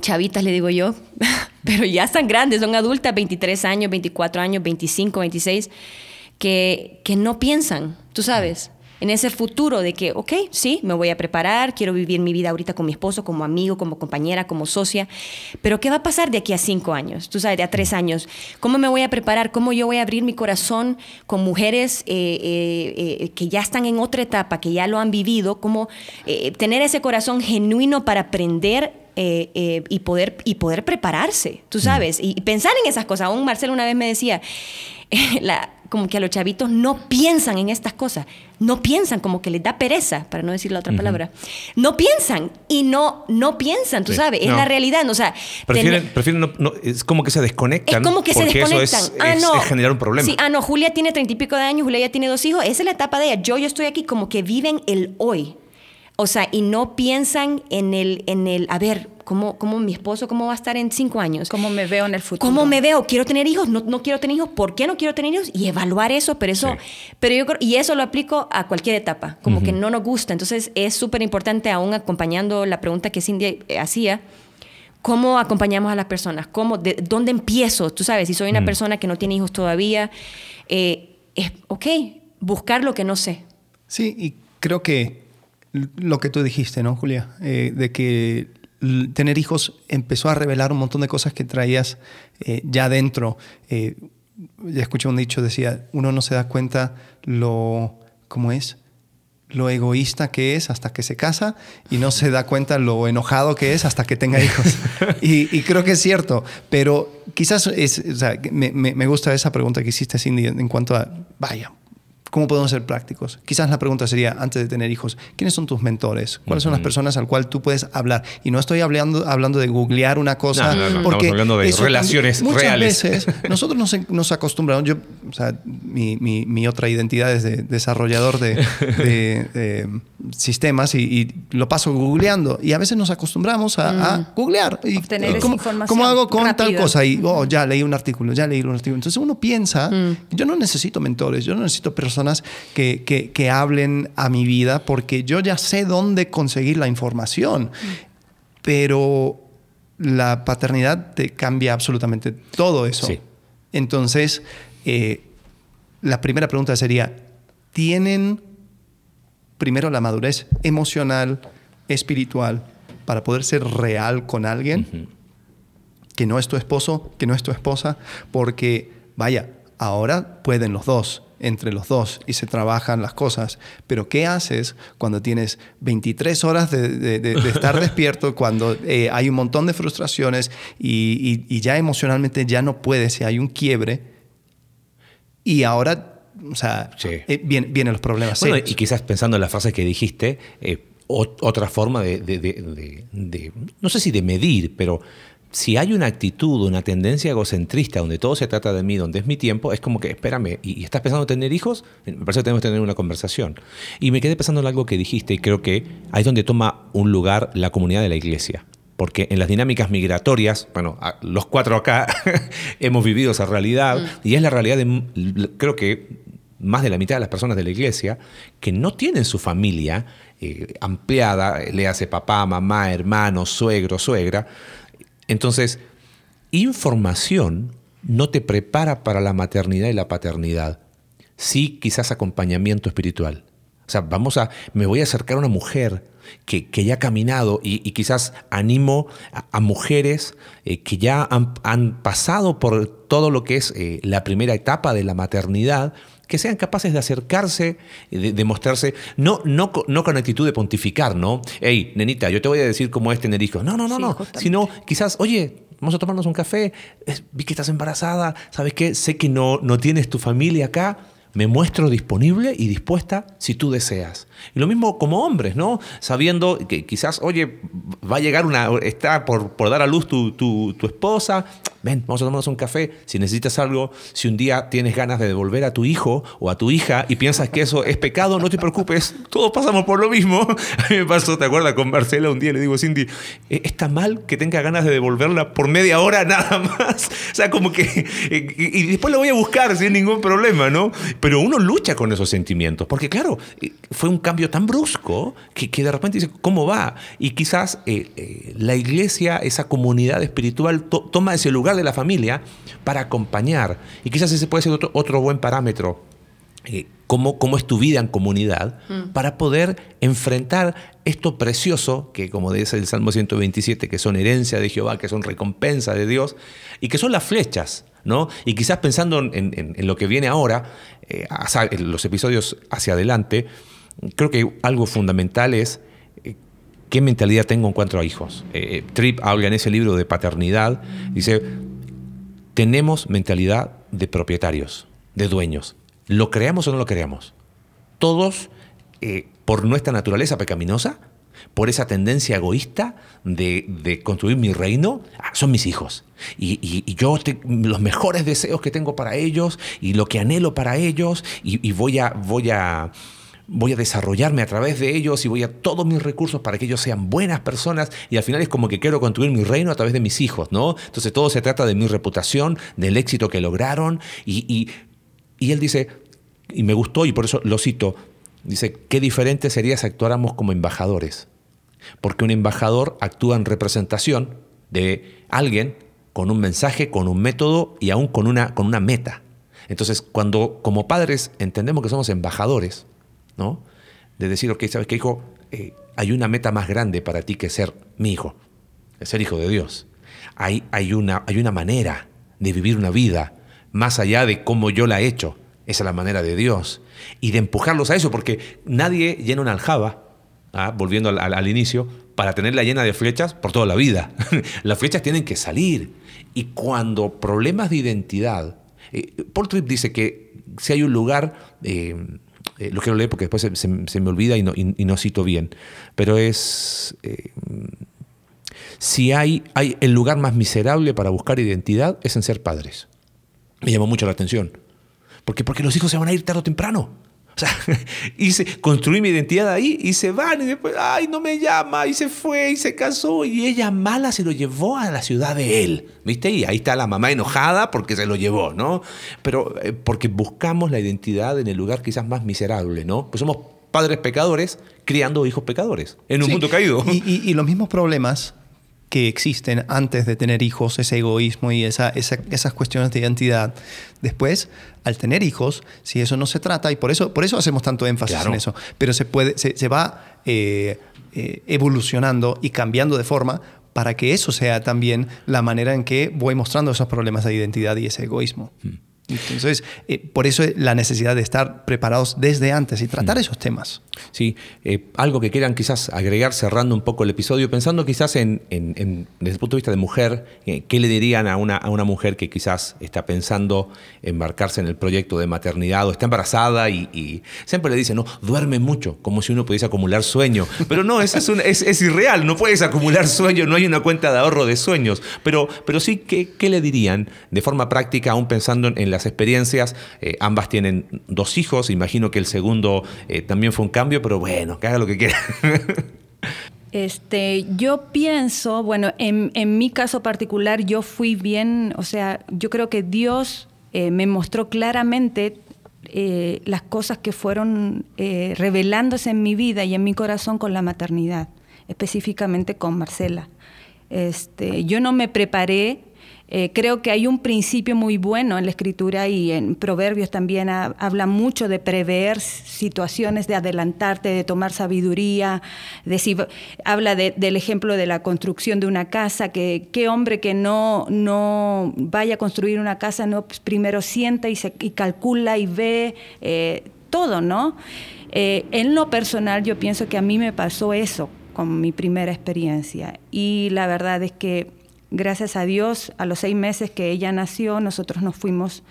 chavitas, le digo yo, pero ya están grandes, son adultas, 23 años, 24 años, 25, 26, que, que no piensan, tú sabes en ese futuro de que, ok, sí, me voy a preparar, quiero vivir mi vida ahorita con mi esposo, como amigo, como compañera, como socia, pero ¿qué va a pasar de aquí a cinco años? Tú sabes, de a tres años. ¿Cómo me voy a preparar? ¿Cómo yo voy a abrir mi corazón con mujeres eh, eh, eh, que ya están en otra etapa, que ya lo han vivido? ¿Cómo tener ese corazón genuino para aprender y, poder, y poder prepararse, tú sabes, y, y pensar en esas cosas. Aún Marcelo una vez me decía, la, como que a los chavitos no piensan en estas cosas, no piensan, como que les da pereza, para no decir la otra palabra. No piensan y no, no piensan, tú sabes, es la realidad. O sea, prefieren, no, es como que se desconectan. Es como que se desconectan. Eso es, ah, no. generar un problema. Sí, ah, no, Julia tiene treinta y pico de años, Julia ya tiene dos hijos, esa es la etapa de ella. Yo, yo estoy aquí como que viven el hoy. O sea, y no piensan en el, en el, a ver, ¿cómo, cómo mi esposo, cómo va a estar en cinco años? ¿Cómo me veo en el futuro? ¿Cómo me veo? ¿Quiero tener hijos? ¿No, no quiero tener hijos? ¿Por qué no quiero tener hijos? Y evaluar eso, pero eso, pero yo creo, y eso lo aplico a cualquier etapa, como que no nos gusta. Entonces es súper importante, aún acompañando la pregunta que Cindy eh, hacía, ¿Cómo acompañamos a las personas? ¿Cómo, de, ¿Dónde empiezo? Tú sabes, si soy una persona que no tiene hijos todavía, eh, es, ok, buscar lo que no sé. Sí, y creo que lo que tú dijiste, ¿no, Julia? Eh, de que tener hijos empezó a revelar un montón de cosas que traías eh, ya dentro. Eh, ya escuché un dicho, decía, uno no se da cuenta lo, ¿cómo es? Lo egoísta que es hasta que se casa y no se da cuenta lo enojado que es hasta que tenga hijos. y, creo que es cierto, pero quizás es, o sea, me, me, gusta esa pregunta que hiciste, Cindy, en cuanto a, vaya, ¿Cómo podemos ser prácticos? Quizás la pregunta sería, antes de tener hijos, ¿quiénes son tus mentores? ¿Cuáles son las personas al cual tú puedes hablar? Y no estoy hablando, hablando de googlear una cosa. No, no, porque estamos hablando de relaciones muchas reales. veces nosotros nos, nos, acostumbramos, yo, o sea, mi, mi, mi otra identidad es de desarrollador de, de, sistemas y, lo paso googleando. Y a veces nos acostumbramos a, mm. googlear. Y, Obtener esa información ¿Cómo hago con tal cosa? Y, oh, ya leí un artículo, ya leí un artículo. Entonces uno piensa, mm. yo no necesito mentores, yo no necesito personas que, que, hablen a mi vida porque yo ya sé dónde conseguir la información. Pero la paternidad te cambia absolutamente todo eso. Entonces, eh, la primera pregunta sería, ¿tienen primero la madurez emocional, espiritual, para poder ser real con alguien? Que no es tu esposo, que no es tu esposa, porque, vaya, ahora pueden los dos entre los dos y se trabajan las cosas. Pero ¿qué haces cuando tienes 23 horas de, estar despierto, cuando eh, hay un montón de frustraciones y, ya emocionalmente ya no puedes, y hay un quiebre? Y ahora, o sea, eh, vienen, los problemas. Bueno, y quizás pensando en la frase que dijiste, eh, otra forma de, no sé si de medir, pero si hay una actitud, una tendencia egocentrista donde todo se trata de mí, donde es mi tiempo, es como que, espérame, ¿y, estás pensando en tener hijos? Me parece que tenemos que tener una conversación. Y me quedé pensando en algo que dijiste y creo que ahí es donde toma un lugar la comunidad de la iglesia. Porque en las dinámicas migratorias, bueno, los cuatro acá hemos vivido esa realidad mm. y es la realidad de, creo que más de la mitad de las personas de la iglesia que no tienen su familia eh, ampliada, le hace papá, mamá, hermano, suegro, suegra, Entonces, información no te prepara para la maternidad y la paternidad. Sí, quizás acompañamiento espiritual. O sea, vamos a, me voy a acercar a una mujer que, ya ha caminado y, quizás animo a, mujeres eh, que ya han, pasado por todo lo que es eh, la primera etapa de la maternidad, que sean capaces de acercarse, de, mostrarse, no, no, no con actitud de pontificar, ¿no? Hey, nenita, yo te voy a decir cómo es tener hijos. No, no, no, no. Sino quizás, oye, vamos a tomarnos un café, vi que estás embarazada, ¿sabes qué? Sé que no, no tienes tu familia acá, me muestro disponible y dispuesta si tú deseas. Y lo mismo como hombres, ¿no? Sabiendo que quizás, oye, va a llegar una, está por, por dar a luz tu, tu, tu, esposa, ven, vamos a tomarnos un café. Si necesitas algo, si un día tienes ganas de devolver a tu hijo o a tu hija y piensas que eso es pecado, no te preocupes, todos pasamos por lo mismo. A mí me pasó, ¿te acuerdas? Con Marcela un día le digo, Cindy, ¿e-, ¿está mal que tenga ganas de devolverla por media hora nada más? O sea, como que... Y después lo voy a buscar sin ningún problema, ¿no? Pero uno lucha con esos sentimientos, porque claro, fue un cambio tan brusco que, de repente dice, ¿cómo va? Y quizás eh, eh, la iglesia, esa comunidad espiritual, toma ese lugar de la familia para acompañar. Y quizás ese puede ser otro, buen parámetro. Eh, cómo, es tu vida en comunidad, mm. para poder enfrentar esto precioso, que como dice el Salmo 127, que son herencia de Jehová, que son recompensa de Dios, y que son las flechas, ¿no? Y quizás pensando en, lo que viene ahora, en los episodios hacia adelante, creo que algo fundamental es eh, qué mentalidad tengo en cuanto a hijos. Eh, Tripp habla en ese libro de paternidad, dice, tenemos mentalidad de propietarios, de dueños. ¿Lo creamos o no lo creamos? Todos, eh, por nuestra naturaleza pecaminosa, por esa tendencia egoísta de, construir mi reino, ah, son mis hijos. Y, yo los mejores deseos que tengo para ellos y lo que anhelo para ellos y, voy a... Voy a voy a desarrollarme a través de ellos y voy a todos mis recursos para que ellos sean buenas personas y al final es como que quiero construir mi reino a través de mis hijos, ¿no? Entonces todo se trata de mi reputación, del éxito que lograron y, él dice, y me gustó y por eso lo cito, dice, qué diferente sería si actuáramos como embajadores, porque un embajador actúa en representación de alguien con un mensaje, con un método y aún con una, con una meta. Entonces, cuando como padres entendemos que somos embajadores, ¿no? De decir, ok, ¿sabes qué, hijo? Eh, hay una meta más grande para ti que ser mi hijo, ser hijo de Dios. Hay, hay, una, hay una manera de vivir una vida más allá de cómo yo la he hecho. Esa es la manera de Dios. Y de empujarlos a eso, porque nadie llena una aljaba, ¿ah? volviendo al, inicio, para tenerla llena de flechas por toda la vida. Las flechas tienen que salir. Y cuando problemas de identidad, eh, Paul Tripp dice que si hay un lugar eh, eh, lo quiero leer porque después se, me olvida y no, no, cito bien, pero es, eh, si hay, hay el lugar más miserable para buscar identidad es en ser padres. Me llamó mucho la atención. porque Porque los hijos se van a ir tarde o temprano. O sea, hice, construí mi identidad ahí y se van y después, ay, no me llama y se fue y se casó y ella mala se lo llevó a la ciudad de él, ¿viste? Y ahí está la mamá enojada porque se lo llevó, ¿no? Pero eh, porque buscamos la identidad en el lugar quizás más miserable, ¿no? Pues somos padres pecadores criando hijos pecadores en un mundo caído. y los mismos problemas que existen antes de tener hijos, ese egoísmo y esa, esas cuestiones de identidad. Después, al tener hijos, si eso no se trata, y por eso, por eso hacemos tanto énfasis en eso, pero se, puede, se, va eh, eh, evolucionando y cambiando de forma para que eso sea también la manera en que voy mostrando esos problemas de identidad y ese egoísmo. Hmm. Entonces, eh, por eso la necesidad de estar preparados desde antes y tratar mm. esos temas. Sí, eh, algo que quieran quizás agregar cerrando un poco el episodio, pensando quizás en, desde el punto de vista de mujer, eh, ¿qué le dirían a una, a una mujer que quizás está pensando embarcarse en el proyecto de maternidad o está embarazada y, siempre le dicen, no, duerme mucho, como si uno pudiese acumular sueño. Pero no, eso es, es, irreal, no puedes acumular sueño, no hay una cuenta de ahorro de sueños. Pero, pero sí, ¿qué, ¿qué le dirían de forma práctica, aún pensando en experiencias. Eh, ambas tienen dos hijos, imagino que el segundo eh, también fue un cambio, pero bueno, que haga lo que quiera. Este, yo pienso, bueno, en, mi caso particular, yo fui bien, o sea, yo creo que Dios eh, me mostró claramente las cosas que fueron revelándose en mi vida y en mi corazón con la maternidad, específicamente con Marcela. Este, yo no me preparé eh, creo que hay un principio muy bueno en la escritura y en Proverbios también habla mucho de prever situaciones, de adelantarte, de tomar sabiduría. De habla del ejemplo de la construcción de una casa, que qué hombre que no, no vaya a construir una casa, no pues, primero sienta y, se, calcula y ve eh, todo, ¿no? Eh, en lo personal yo pienso que a mí me pasó eso con mi primera experiencia y la verdad es que gracias a Dios, a los seis meses que ella nació, nosotros nos fuimos,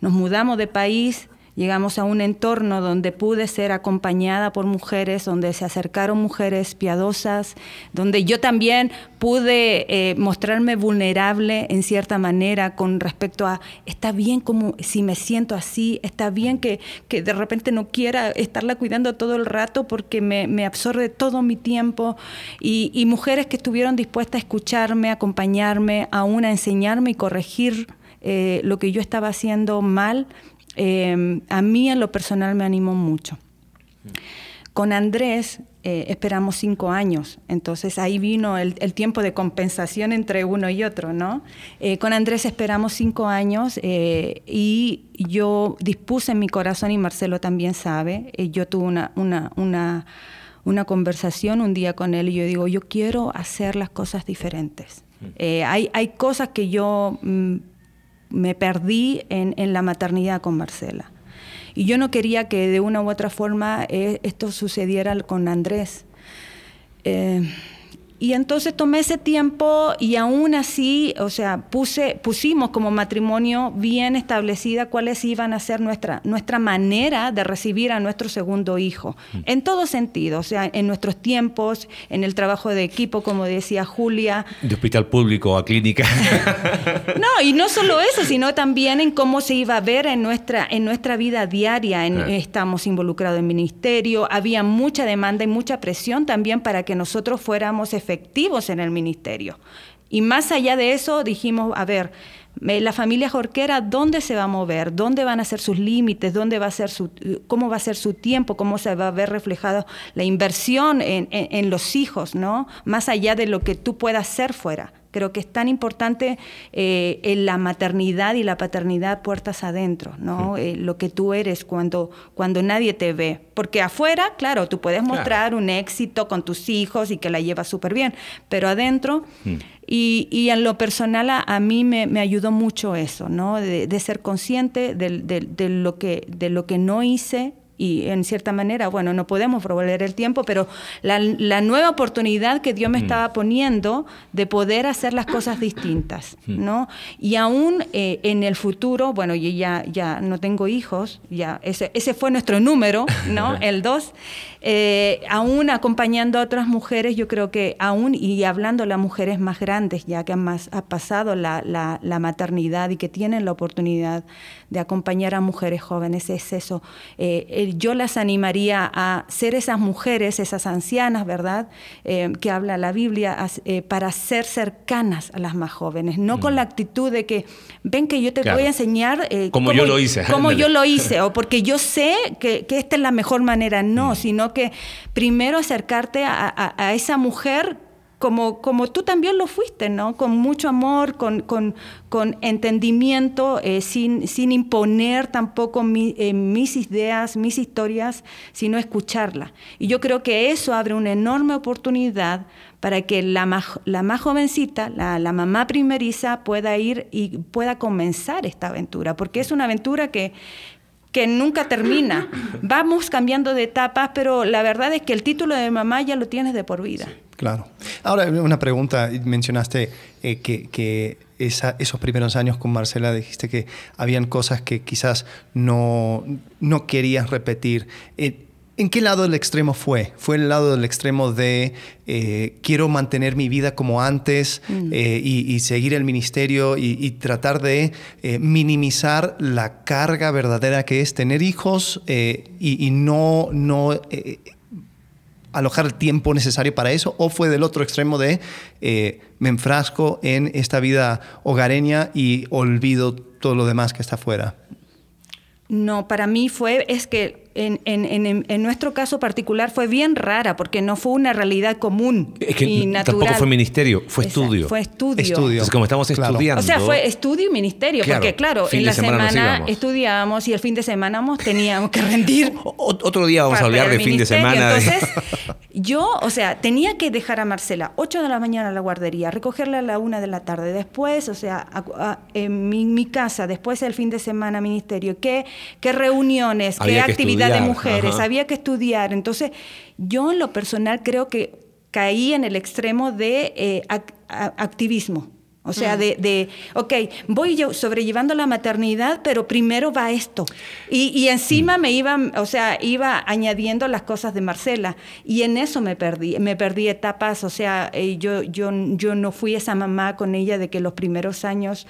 nos mudamos de país, llegamos a un entorno donde pude ser acompañada por mujeres, donde se acercaron mujeres piadosas, donde yo también pude eh, mostrarme vulnerable en cierta manera con respecto a, está bien como si me siento así, está bien que, que de repente no quiera estarla cuidando todo el rato porque me, absorbe todo mi tiempo, y, y mujeres que estuvieron dispuestas a escucharme, acompañarme, aún a enseñarme y corregir. Eh, lo que yo estaba haciendo mal Em, a mí en lo personal me animó mucho. Con Andrés eh, esperamos cinco años, entonces ahí vino el, tiempo de compensación entre uno y otro, ¿no? Eh, con Andrés esperamos cinco años eh, y yo dispuse en mi corazón, y Marcelo también sabe, yo tuve una, una, una, una, conversación un día con él y yo digo, yo quiero hacer las cosas diferentes. Mm. hay, hay cosas que yo... Mm, me perdí en, en, la maternidad con Marcela. Y yo no quería que de una u otra forma eh, esto sucediera con Andrés. Eh, y entonces tomé ese tiempo y aún así, o sea, puse, pusimos como matrimonio bien establecida cuáles iban a ser nuestra, nuestra manera de recibir a nuestro segundo hijo, mm. en todo sentido, o sea, en nuestros tiempos, en el trabajo de equipo, como decía Julia. De hospital público a clínica. no, y no solo eso, sino también en cómo se iba a ver en nuestra, en nuestra vida diaria. Estamos involucrados en ministerio, había mucha demanda y mucha presión también para que nosotros fuéramos efectivos en el ministerio. Y más allá de eso, dijimos, a ver, la familia Jorquera, ¿dónde se va a mover? ¿Dónde van a ser sus límites? ¿Dónde va a ser su, ¿Cómo va a ser su tiempo? ¿Cómo se va a ver reflejado la inversión en, en los hijos? ¿no? Más allá de lo que tú puedas hacer fuera. Creo que es tan importante eh, en la maternidad y la paternidad puertas adentro, ¿no? Eh, lo que tú eres cuando, cuando nadie te ve. Porque afuera, claro, tú puedes mostrar un éxito con tus hijos y que la llevas súper bien, pero adentro... Y, y, en lo personal a, mí me, me, ayudó mucho eso, ¿no? De, de ser consciente de, de, de, lo que, de lo que no hice y en cierta manera, bueno, no podemos volver el tiempo, pero la, la nueva oportunidad que Dios me mm. estaba poniendo de poder hacer las cosas distintas, mm. ¿no? Y aún eh, en el futuro, bueno, yo ya, ya no tengo hijos, ya ese, ese fue nuestro número, ¿no? el 2. Eh, aún acompañando a otras mujeres, yo creo que aún, y hablando a las mujeres más grandes, ya que han más, ha pasado la, la, la maternidad y que tienen la oportunidad de acompañar a mujeres jóvenes, es eso. Eh, yo las animaría a ser esas mujeres, esas ancianas, ¿verdad? Eh, que habla la Biblia, eh, para ser cercanas a las más jóvenes, no con mm. la actitud de que, ven que yo te voy a enseñar... Eh, como yo lo hice. Como yo lo hice, o porque yo sé que, esta es la mejor manera, no, mm. sino que primero acercarte a esa mujer como, como tú también lo fuiste, ¿no? Con mucho amor, con, con, entendimiento, eh, sin, sin imponer tampoco eh, mis ideas, mis historias, sino escucharla. Y yo creo que eso abre una enorme oportunidad para que la más, la más jovencita, la, la mamá primeriza, pueda ir y pueda comenzar esta aventura, porque es una aventura que, que nunca termina. Vamos cambiando de etapas, pero la verdad es que el título de mamá ya lo tienes de por vida. Claro. Ahora, una pregunta. Mencionaste eh, que, esos primeros años con Marcela dijiste que habían cosas que quizás no, no querías repetir. Eh, ¿En qué lado del extremo fue? ¿Fue el lado del extremo de eh, quiero mantener mi vida como antes mm. y, seguir el ministerio y, tratar de minimizar la carga verdadera que es tener hijos y, no, no alojar el tiempo necesario para eso? ¿O fue del otro extremo de eh, me enfrasco en esta vida hogareña y olvido todo lo demás que está afuera? No, para mí fue, es que en, en, en, nuestro caso particular fue bien rara porque no fue una realidad común es que y natural. Tampoco fue ministerio, fue Exacto, estudio. Fue estudio. Estudio. Entonces, como estamos Claro. estudiando. O sea, fue estudio y ministerio, Claro, porque claro, fin en la semana semana estudiábamos y el fin de semana teníamos que rendir. O- otro día vamos a hablar de fin de semana. Entonces, yo, o sea, tenía que dejar a Marcela 8 de la mañana a la guardería, recogerla a la 1 de la tarde, después, o sea, a- a- en mi, mi casa, después el fin de semana ministerio, qué, qué reuniones, qué Había de mujeres, ajá. había que estudiar. Entonces, yo en lo personal creo que caí en el extremo de eh, activismo. O sea, de, de, ok, voy yo sobrellevando la maternidad, pero primero va esto. Y, y encima me iba, o sea, iba añadiendo las cosas de Marcela. Y en eso me perdí, me perdí etapas. O sea, eh, yo, yo, yo no fui esa mamá con ella de que los primeros años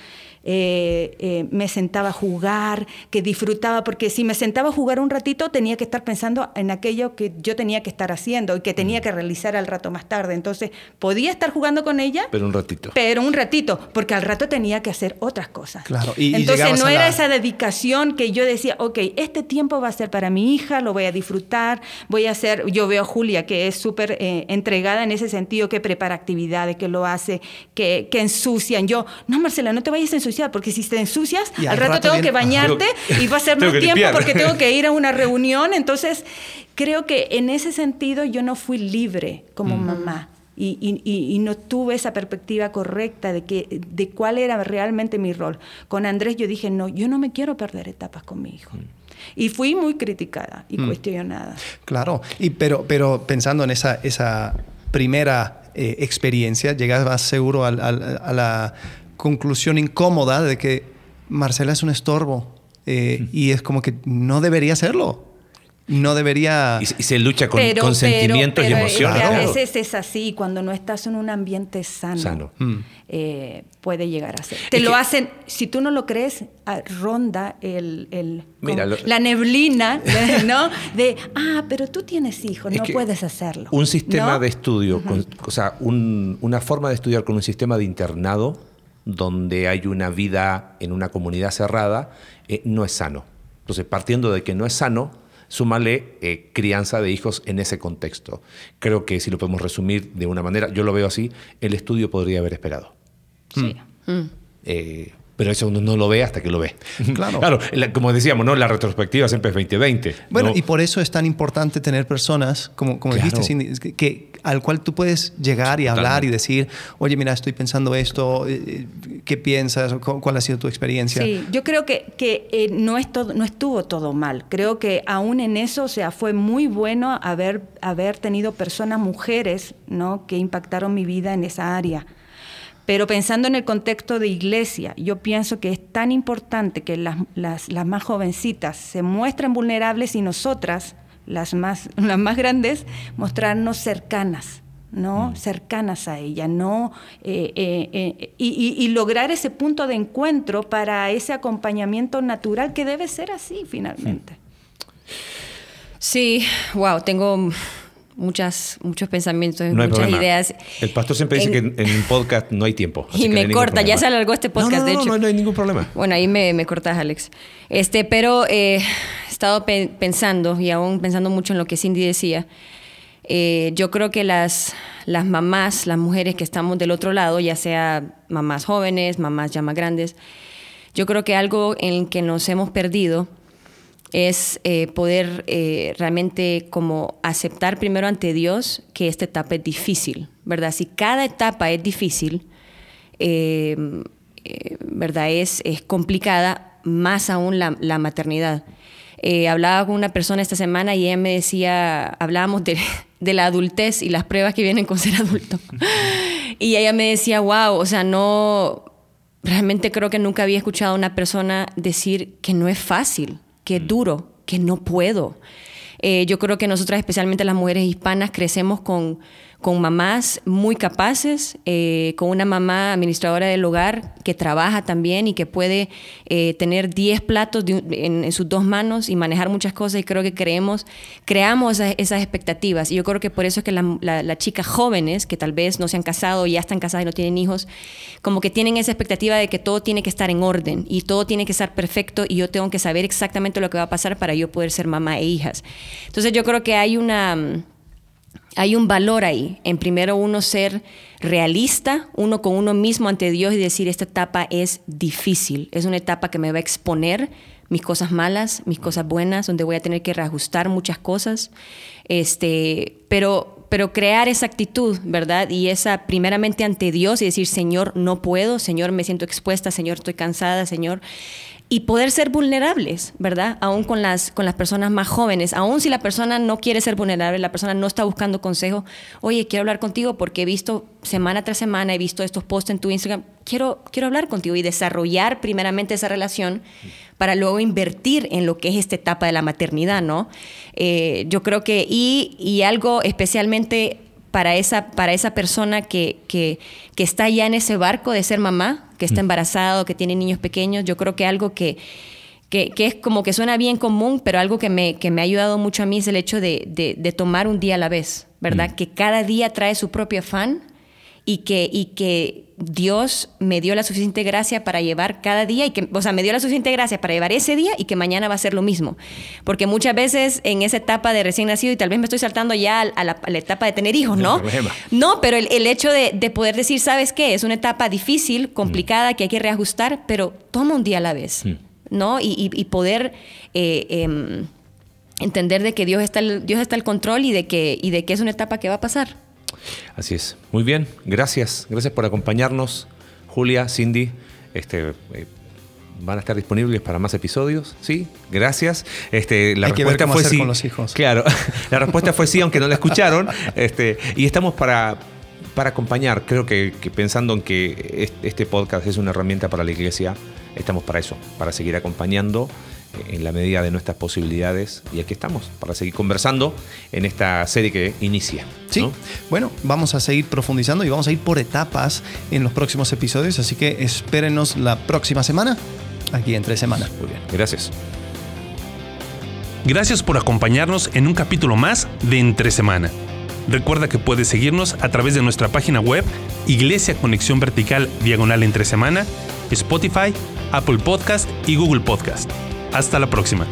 eh, eh, me sentaba a jugar, que disfrutaba, porque si me sentaba a jugar un ratito tenía que estar pensando en aquello que yo tenía que estar haciendo y que tenía que realizar al rato más tarde. Entonces, podía estar jugando con ella, Pero un ratito. pero un ratito, porque al rato tenía que hacer otras cosas. Claro, y- Entonces no era la- esa dedicación que yo decía, ok, este tiempo va a ser para mi hija, lo voy a disfrutar, voy a hacer, yo veo a Julia que es súper eh, entregada en ese sentido, que prepara actividades, que lo hace, que, que ensucian. Yo, no Marcela, no te vayas a ensuciar, porque si te ensucias, Y al, al rato, rato tengo que bañarte y va a ser más tiempo limpiar. porque tengo que ir a una reunión. Entonces, creo que en ese sentido yo no fui libre como mamá. Y, y- y- y no tuve esa perspectiva correcta de, que, de cuál era realmente mi rol. Con Andrés yo dije, no, yo no me quiero perder etapas con mi hijo. Y fui muy criticada y cuestionada. Claro, y pero, pero pensando en esa, esa primera eh, experiencia, llegabas seguro al- al- a la conclusión incómoda de que Marcela es un estorbo eh, y es como que no debería serlo. No debería... Y, se- y se lucha con, Pero- con pero- sentimientos pero y emociones. a Claro. veces es así, cuando no estás en un ambiente sano, Sano. eh, puede llegar a ser. Te Es lo que- hacen, si tú no lo crees, ah, ronda el, el- Mira, como lo- la neblina, ¿no? De, ah, pero tú tienes hijos, Es no puedes hacerlo. Un sistema ¿no? de estudio, con- o sea, un- una forma de estudiar con un sistema de internado donde hay una vida en una comunidad cerrada, eh, no es sano. Entonces, partiendo de que no es sano, súmale eh, crianza de hijos en ese contexto. Creo que si lo podemos resumir de una manera, yo lo veo así, el estudio podría haber esperado. Sí. Eh, pero eso uno no lo ve hasta que lo ve. Claro. claro, la- como decíamos, ¿no? La retrospectiva siempre es 2020. Bueno, ¿no? y por eso es tan importante tener personas, como, como Claro. dijiste, que, que- al cual tú puedes llegar y hablar y decir, oye, mira, estoy pensando esto, eh, ¿qué piensas? ¿Cu- ¿Cuál ha sido tu experiencia? Sí, yo creo que, que eh, no, es todo, no estuvo todo mal. Creo que aún en eso, o sea, fue muy bueno haber, haber tenido personas, mujeres, ¿no? que impactaron mi vida en esa área. Pero pensando en el contexto de iglesia, yo pienso que es tan importante que las, las, las más jovencitas se muestren vulnerables y nosotras, las más, las más grandes, mostrarnos cercanas. ¿no? cercanas a ella, no Eh, eh, eh, y, y- y lograr ese punto de encuentro para ese acompañamiento natural que debe ser así finalmente. Sí, wow, tengo muchas, muchos pensamientos, No muchas problema. ideas. El pastor siempre dice que en un podcast no hay tiempo. así Y que no me ningún corta, ya se alargó este podcast, no, no, de no, hecho. No, no hay ningún problema. Bueno, ahí me, me cortas, Alex. Este, pero eh, he estado pe- pensando, y aún pensando mucho en lo que Cindy decía, eh, yo creo que las, las mamás, las mujeres que estamos del otro lado, ya sea mamás jóvenes, mamás ya más grandes, yo creo que algo en que nos hemos perdido es eh, poder eh, realmente como aceptar primero ante Dios que esta etapa es difícil, ¿verdad? Si cada etapa es difícil, eh, ¿verdad? Es, es complicada, más aún la, la maternidad. Hablaba con una persona esta semana y ella me decía, hablábamos de, de la adultez y las pruebas que vienen con ser adulto. y ella me decía, wow, o sea, no, realmente creo que nunca había escuchado a una persona decir que no es fácil, que es duro, que no puedo. Eh, yo creo que nosotras, especialmente las mujeres hispanas, crecemos con, con mamás muy capaces, eh, con una mamá administradora del hogar que trabaja también y que puede eh, tener 10 platos en, sus dos manos y manejar muchas cosas y creo que creemos, creamos esas, expectativas. Y yo creo que por eso es que las chicas jóvenes, que tal vez no se han casado, ya están casadas y no tienen hijos, como que tienen esa expectativa de que todo tiene que estar en orden y todo tiene que estar perfecto y yo tengo que saber exactamente lo que va a pasar para yo poder ser mamá e hijas. Entonces yo creo que hay una hay un valor ahí, en primero uno ser realista, uno con uno mismo ante Dios y decir, esta etapa es difícil, es una etapa que me va a exponer mis cosas malas, mis cosas buenas, donde voy a tener que reajustar muchas cosas, este, pero, pero crear esa actitud, ¿verdad? Y esa primeramente ante Dios y decir, Señor, no puedo, Señor, me siento expuesta, Señor, estoy cansada, Señor, y poder ser vulnerables, ¿verdad? Aún con las, con las personas más jóvenes, aún si la persona no quiere ser vulnerable, la persona no está buscando consejo, oye, quiero hablar contigo porque he visto semana tras semana, he visto estos posts en tu Instagram, quiero, quiero hablar contigo y desarrollar primeramente esa relación para luego invertir en lo que es esta etapa de la maternidad, ¿no? Eh, yo creo que, y, y algo especialmente para esa, para esa persona que, que, que, está ya en ese barco de ser mamá, que está mm. embarazado, que tiene niños pequeños. Yo creo que algo que, que, que, es como que suena bien común, pero algo que me, que me ha ayudado mucho a mí es el hecho de, de, de tomar un día a la vez, ¿verdad? Mm. Que cada día trae su propio afán y que, y que Dios me dio la suficiente gracia para llevar cada día, y que, o sea, me dio la suficiente gracia para llevar ese día y que mañana va a ser lo mismo. Porque muchas veces en esa etapa de recién nacido, y tal vez me estoy saltando ya a la, etapa de tener hijos, ¿no? No, pero el, hecho de, poder decir, ¿sabes qué? Es una etapa difícil, complicada, que hay que reajustar, pero toma un día a la vez, mm. ¿no? Y, poder... Eh, em, entender de que Dios está, Dios está al control y de, que, y de que es una etapa que va a pasar. Así es. Muy bien, gracias. Gracias por acompañarnos. Julia, Cindy, este, eh, van a estar disponibles para más episodios, ¿sí? Gracias. Este, la respuesta fue sí. Con los hijos. Claro, la respuesta fue sí, aunque no la escucharon. Este, y estamos para, para acompañar. Creo que, que, pensando en que este podcast es una herramienta para la iglesia, estamos para eso, para seguir acompañando en la medida de nuestras posibilidades. Y aquí estamos para seguir conversando en esta serie que inicia. Sí, bueno, vamos a seguir profundizando y vamos a ir por etapas en los próximos episodios, así que espérenos la próxima semana, aquí en tres semanas. Muy bien, gracias. Gracias por acompañarnos en un capítulo más de Entre Semana. Recuerda que puedes seguirnos a través de nuestra página web, Iglesia Conexión Vertical Diagonal Entre Semana, Spotify, Apple Podcast y Google Podcast. Hasta la próxima.